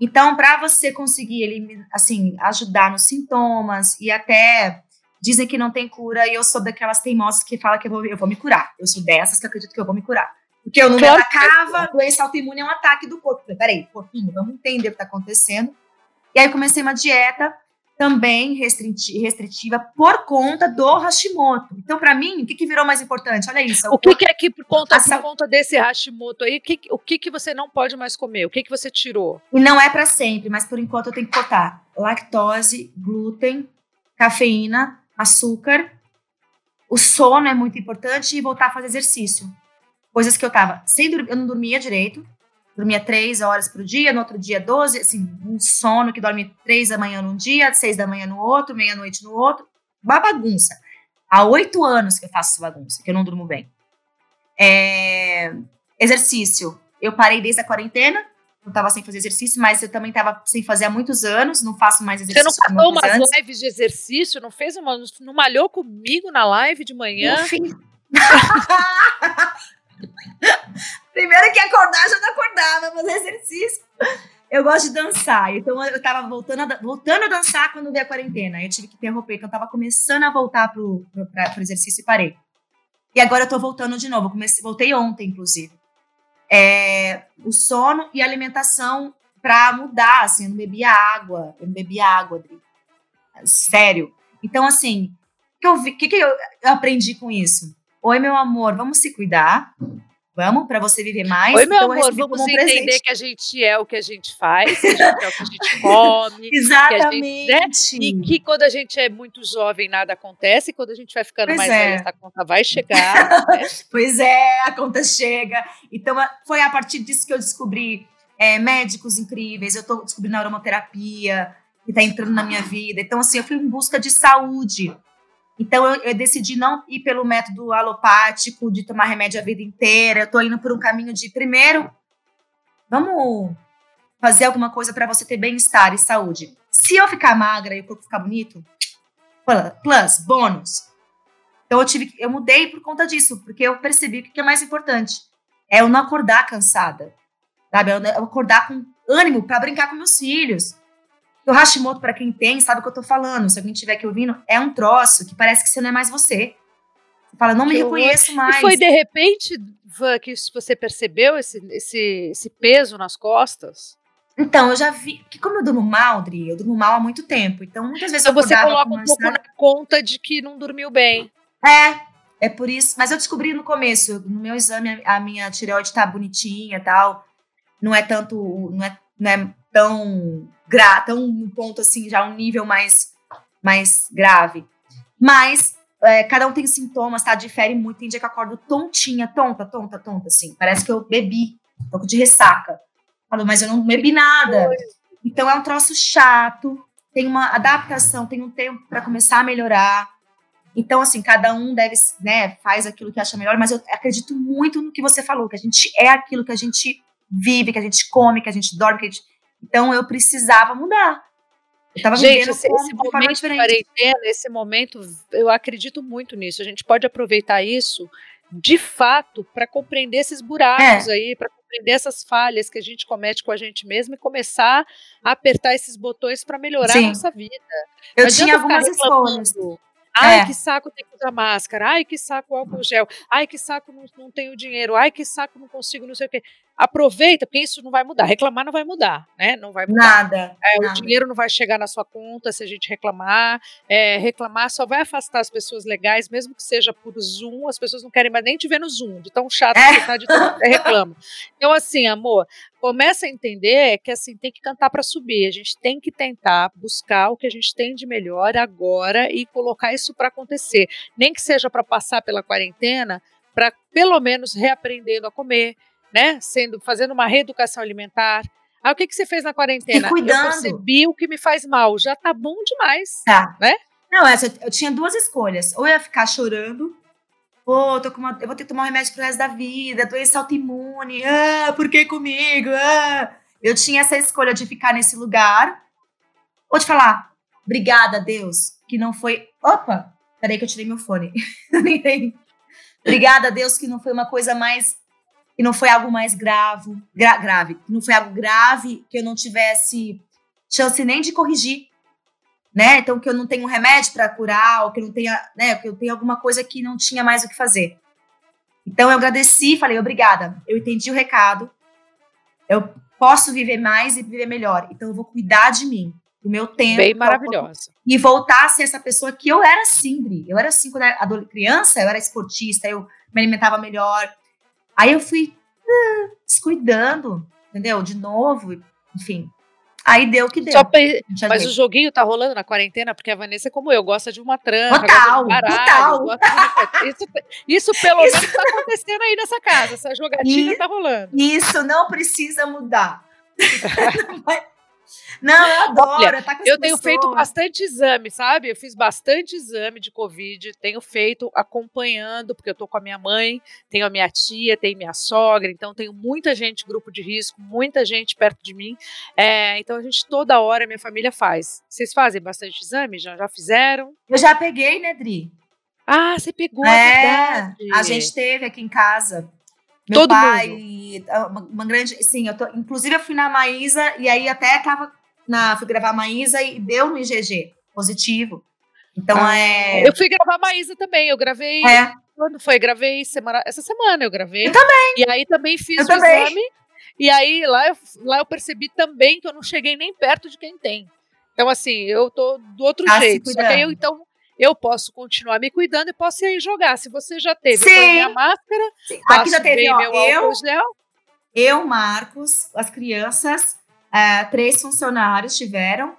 Então, para você conseguir ele, assim, ajudar nos sintomas e até dizem que não tem cura, e eu sou daquelas teimosas que fala que eu vou, eu vou me curar. Eu sou dessas que acredito que eu vou me curar. Porque eu não claro. me atacava, doença autoimune é um ataque do corpo. Falei, peraí, corpinho, vamos entender o que está acontecendo. E aí comecei uma dieta também restritiva por conta do Hashimoto. Então, para mim, o que, que, virou mais importante? Olha isso. O que, que é que por conta, por conta desse Hashimoto aí, que, o que, que você não pode mais comer? O que, que você tirou? E não é para sempre, mas por enquanto eu tenho que botar lactose, glúten, cafeína, açúcar. O sono é muito importante e voltar a fazer exercício coisas que eu tava sem dormir, eu não dormia direito, dormia três horas por dia, no outro dia 12, assim, um sono que dorme três da manhã num dia, seis da manhã no outro, meia-noite no outro, uma bagunça. Há oito anos que eu faço essa bagunça, que eu não durmo bem. É, exercício, eu parei desde a quarentena, eu tava sem fazer exercício, mas eu também tava sem fazer há muitos anos, não faço mais exercício. Você não passou umas antes. lives de exercício, não fez uma, não malhou comigo na live de manhã? Eu fiz. Primeiro que acordar, já não acordava, fazer exercício. Eu gosto de dançar, então eu tava voltando a, voltando a dançar quando veio a quarentena. Eu tive que interromper, então eu tava começando a voltar pro, pro, pra, pro exercício e parei. E agora eu tô voltando de novo, comecei, voltei ontem, inclusive. É, o sono e a alimentação para mudar, assim, eu não bebia água, eu não bebia água, Adri. Sério. Então, assim, o que, que, que eu aprendi com isso? Oi, meu amor, vamos se cuidar. Vamos, para você viver mais. Oi, meu então, amor, vamos um entender presente. que a gente é o que a gente faz, que a gente é o que a gente come. Exatamente. Gente, né? E que quando a gente é muito jovem, nada acontece, e quando a gente vai ficando pois mais é. velha, essa conta vai chegar. né? pois é, a conta chega. Então, foi a partir disso que eu descobri é, médicos incríveis, eu estou descobrindo a aromaterapia, que está entrando na minha vida. Então, assim, eu fui em busca de saúde. Então eu, eu, decidi não ir pelo método alopático, de tomar remédio a vida inteira. Eu tô indo por um caminho de primeiro, vamos fazer alguma coisa para você ter bem-estar e saúde. Se eu ficar magra e o corpo ficar bonito, plus, bônus, Então eu tive, eu mudei por conta disso, porque eu percebi que o que é mais importante é eu não acordar cansada, sabe? Eu acordar com ânimo para brincar com meus filhos. O Hashimoto, para quem tem, sabe o que eu tô falando. Se alguém tiver aqui ouvindo, é um troço que parece que você não é mais você. Você fala, não me que reconheço mais. E foi de repente, Van, que você percebeu esse, esse, esse peso nas costas? Então, eu já vi que como eu durmo mal, Dri, eu durmo mal há muito tempo. Então, muitas vezes então, eu você coloca um pouco na conta de que não dormiu bem. É, é por isso. Mas eu descobri no começo, no meu exame, a minha tireoide tá bonitinha e tal. Não é tanto, não é, não é tão gra, tão um ponto assim, já um nível mais, mais grave. Mas é, cada um tem sintomas, tá? Difere muito. Tem dia que eu acordo tontinha, tonta, tonta, tonta, assim. Parece que eu bebi, um pouco de ressaca. Falou, mas eu não bebi nada. Então é um troço chato, tem uma adaptação, tem um tempo para começar a melhorar. Então, assim, cada um deve, né, faz aquilo que acha melhor, mas eu acredito muito no que você falou, que a gente é aquilo que a gente vive, que a gente come, que a gente dorme, que a gente... Então eu precisava mudar. Eu tava gente, esse, esse momento de quarentena, esse momento, eu acredito muito nisso. A gente pode aproveitar isso de fato para compreender esses buracos é. aí, para compreender essas falhas que a gente comete com a gente mesmo e começar a apertar esses botões para melhorar Sim. a nossa vida. Eu tinha algumas escolhas. Ai, é. que saco tem que usar máscara. Ai, que saco álcool gel. Ai, que saco não, não tenho dinheiro. Ai, que saco não consigo, não sei o quê aproveita, porque isso não vai mudar. Reclamar não vai mudar, né? Não vai mudar. Nada. É, nada. O dinheiro não vai chegar na sua conta se a gente reclamar. É, reclamar só vai afastar as pessoas legais, mesmo que seja por Zoom. As pessoas não querem mais nem te ver no Zoom, de tão chato é. que tá de tão reclama. Então, assim, amor, começa a entender que assim tem que cantar para subir. A gente tem que tentar buscar o que a gente tem de melhor agora e colocar isso para acontecer. Nem que seja para passar pela quarentena, para pelo menos reaprendendo a comer, né? Sendo, fazendo uma reeducação alimentar. Aí o que, que você fez na quarentena? E cuidando. Eu percebi o que me faz mal. Já tá bom demais. Tá. Né? Não, essa, eu tinha duas escolhas. Ou eu ia ficar chorando, ou tô com uma, eu vou ter que tomar um remédio pro resto da vida, doença autoimune, ah, por que comigo? Ah. Eu tinha essa escolha de ficar nesse lugar, ou de falar, obrigada, Deus, que não foi. Opa! Peraí que eu tirei meu fone. obrigada, Deus, que não foi uma coisa mais e não foi algo mais grave, gra grave, não foi algo grave que eu não tivesse chance nem de corrigir, né? Então que eu não tenho um remédio para curar, ou que eu não tenha, né, que eu tenho alguma coisa que não tinha mais o que fazer. Então eu agradeci, falei obrigada, eu entendi o recado, eu posso viver mais e viver melhor, então eu vou cuidar de mim, do meu tempo. Bem maravilhosa. E voltar a ser essa pessoa que eu era assim, Eu era assim quando eu era criança, eu era esportista, eu me alimentava melhor, Aí eu fui ah, descuidando, entendeu? De novo, enfim. Aí deu o que deu. Mas o joguinho tá rolando na quarentena, porque a Vanessa, como eu, gosta de uma tranca, total, baralho, total. De... Isso, isso pelo isso... menos tá acontecendo aí nessa casa. Essa jogatina e... tá rolando. Isso não precisa mudar. não vai... Não, eu adoro. Olha, tá eu tenho feito bastante exame, sabe? Eu fiz bastante exame de Covid, tenho feito acompanhando, porque eu tô com a minha mãe, tenho a minha tia, tenho minha sogra, então tenho muita gente, grupo de risco, muita gente perto de mim. É, então a gente toda hora, minha família faz. Vocês fazem bastante exame? Já, já fizeram? Eu já peguei, né, Dri? Ah, você pegou, é, a gente teve aqui em casa. Meu Todo pai, mundo. Ah, uma, uma, grande. Sim, eu tô, inclusive eu fui na Maísa e aí até tava na. Fui gravar a Maísa e deu no IgG positivo. Então ah, é. Eu fui gravar a Maísa também. Eu gravei. É. Quando foi? Gravei semana, essa semana eu gravei. Eu também. E aí também fiz eu o também. exame. E aí lá eu, lá eu percebi também que eu não cheguei nem perto de quem tem. Então, assim, eu tô do outro tá jeito. Só que aí eu, então, eu posso continuar me cuidando e posso ir jogar. Se você já teve, Sim. eu minha máscara, aqui já teve, ó, eu, gel. eu, Marcos, as crianças, é, três funcionários tiveram,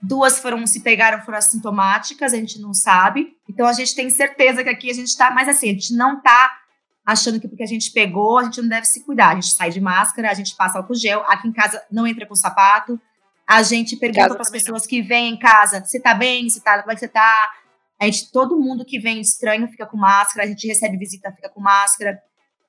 duas foram se pegaram foram assintomáticas, a gente não sabe. Então a gente tem certeza que aqui a gente está, mas assim, a gente não está achando que porque a gente pegou, a gente não deve se cuidar. A gente sai de máscara, a gente passa álcool gel, aqui em casa não entra com sapato. A gente pergunta para as pessoas não. que vêm em casa, você tá bem? Você tá, como é que você tá? A gente, todo mundo que vem estranho fica com máscara, a gente recebe visita, fica com máscara.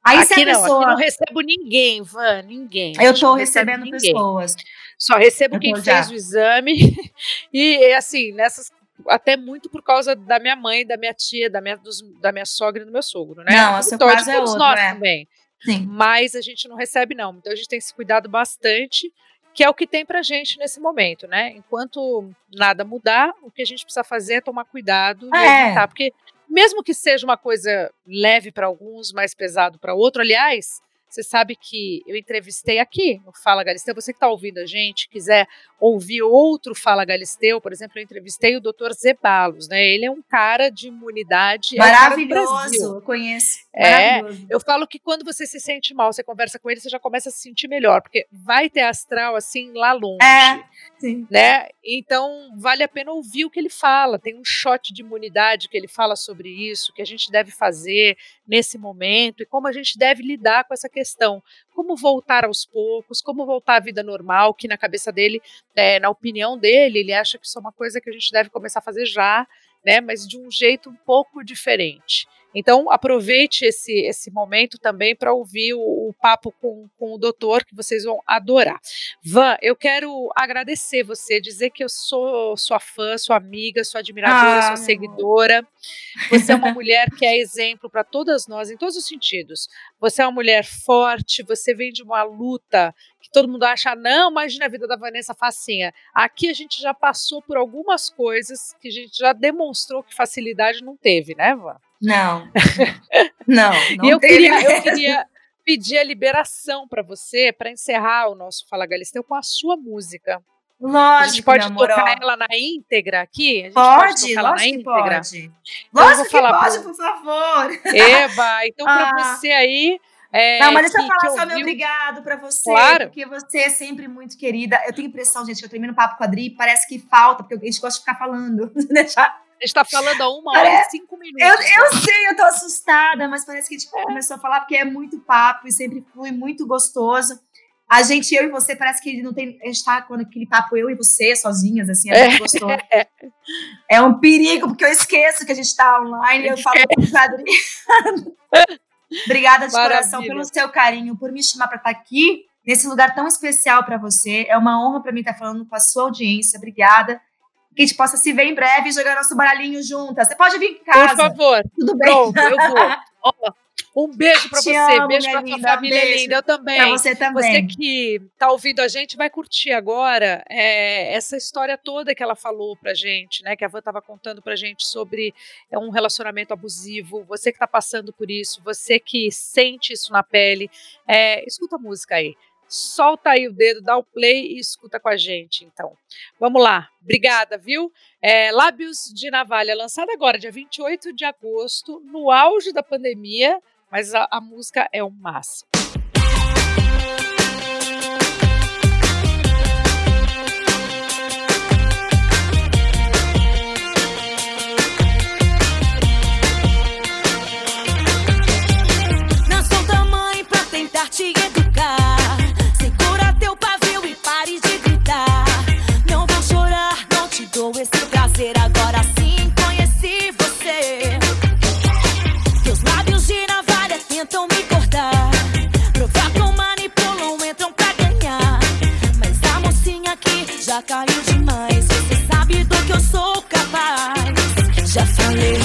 Aí aqui se a não, pessoa. Não recebo ninguém, Van, ninguém. Eu tô recebendo ninguém. pessoas. Só recebo quem fez o exame. E assim, nessas até muito por causa da minha mãe, da minha tia, da minha, dos, da minha sogra e do meu sogro, né? Não, a seu caso é outro, nós é. também. Sim. Mas a gente não recebe, não. Então a gente tem se cuidado bastante, que é o que tem pra gente nesse momento, né? Enquanto nada mudar, o que a gente precisa fazer é tomar cuidado e é. evitar. Porque mesmo que seja uma coisa leve para alguns, mais pesado para outro, aliás, você sabe que eu entrevistei aqui no Fala Galisteu. Você que está ouvindo a gente, quiser ouvir outro Fala Galisteu, por exemplo, eu entrevistei o Dr. Zebalos, né? Ele é um cara de imunidade. Maravilhoso, é eu conheço. É, eu falo que quando você se sente mal, você conversa com ele, você já começa a se sentir melhor, porque vai ter astral assim lá longe. É, sim. Né? Então, vale a pena ouvir o que ele fala. Tem um shot de imunidade que ele fala sobre isso, que a gente deve fazer nesse momento e como a gente deve lidar com essa questão questão como voltar aos poucos, como voltar à vida normal, que na cabeça dele, é, na opinião dele, ele acha que isso é uma coisa que a gente deve começar a fazer já, né, mas de um jeito um pouco diferente. Então, aproveite esse, esse momento também para ouvir o, o, papo com, com o doutor, que vocês vão adorar. Van, eu quero agradecer você, dizer que eu sou sua fã, sua amiga, sua admiradora, ah, sua seguidora. Você é uma mulher que é exemplo para todas nós, em todos os sentidos. Você é uma mulher forte, você vem de uma luta que todo mundo acha, não, imagina a vida da Vanessa facinha. Aqui a gente já passou por algumas coisas que a gente já demonstrou que facilidade não teve, né, Van? Não. não, não. E eu queria, eu queria pedir a liberação para você para encerrar o nosso Fala Galisteu com a sua música. Lógico, a gente pode tocar ela na íntegra aqui? pode, pode lógico pode. Então, lógico que pode, por favor. Eba, então ah. para você aí... É, não, mas deixa eu falar só meu obrigado para você, claro. porque você é sempre muito querida. Eu tenho impressão, gente, que eu termino o papo com a Adri, parece que falta, porque a gente gosta de ficar falando. Deixar a gente tá falando há uma hora e cinco minutos. Eu, eu sei, eu tô assustada, mas parece que a gente é. começou a falar porque é muito papo e sempre flui muito gostoso. A gente, eu e você, parece que não tem. A gente tá com aquele papo eu e você, sozinhas, assim, é muito gostoso. É. é um perigo, porque eu esqueço que a gente tá online e eu falo com o Padre. Obrigada de Maravilha. coração pelo seu carinho, por me chamar para estar tá aqui, nesse lugar tão especial para você. É uma honra para mim estar tá falando com a sua audiência. Obrigada que a gente possa se ver em breve e jogar nosso baralhinho juntas. Você pode vir em casa. Por favor. Tudo bem? Pronto, eu vou. um beijo para você, amo, beijo para sua família beijo linda. Eu também. Para você também. Você que está ouvindo a gente vai curtir agora é, essa história toda que ela falou pra gente, né? Que a Van estava contando pra gente sobre é, um relacionamento abusivo. Você que está passando por isso, você que sente isso na pele, é, escuta a música aí solta aí o dedo, dá o play e escuta com a gente, então. Vamos lá. Obrigada, viu? É, Lábios de Navalha, lançada agora, dia 28 de agosto, no auge da pandemia, mas a, a música é o máximo. já falei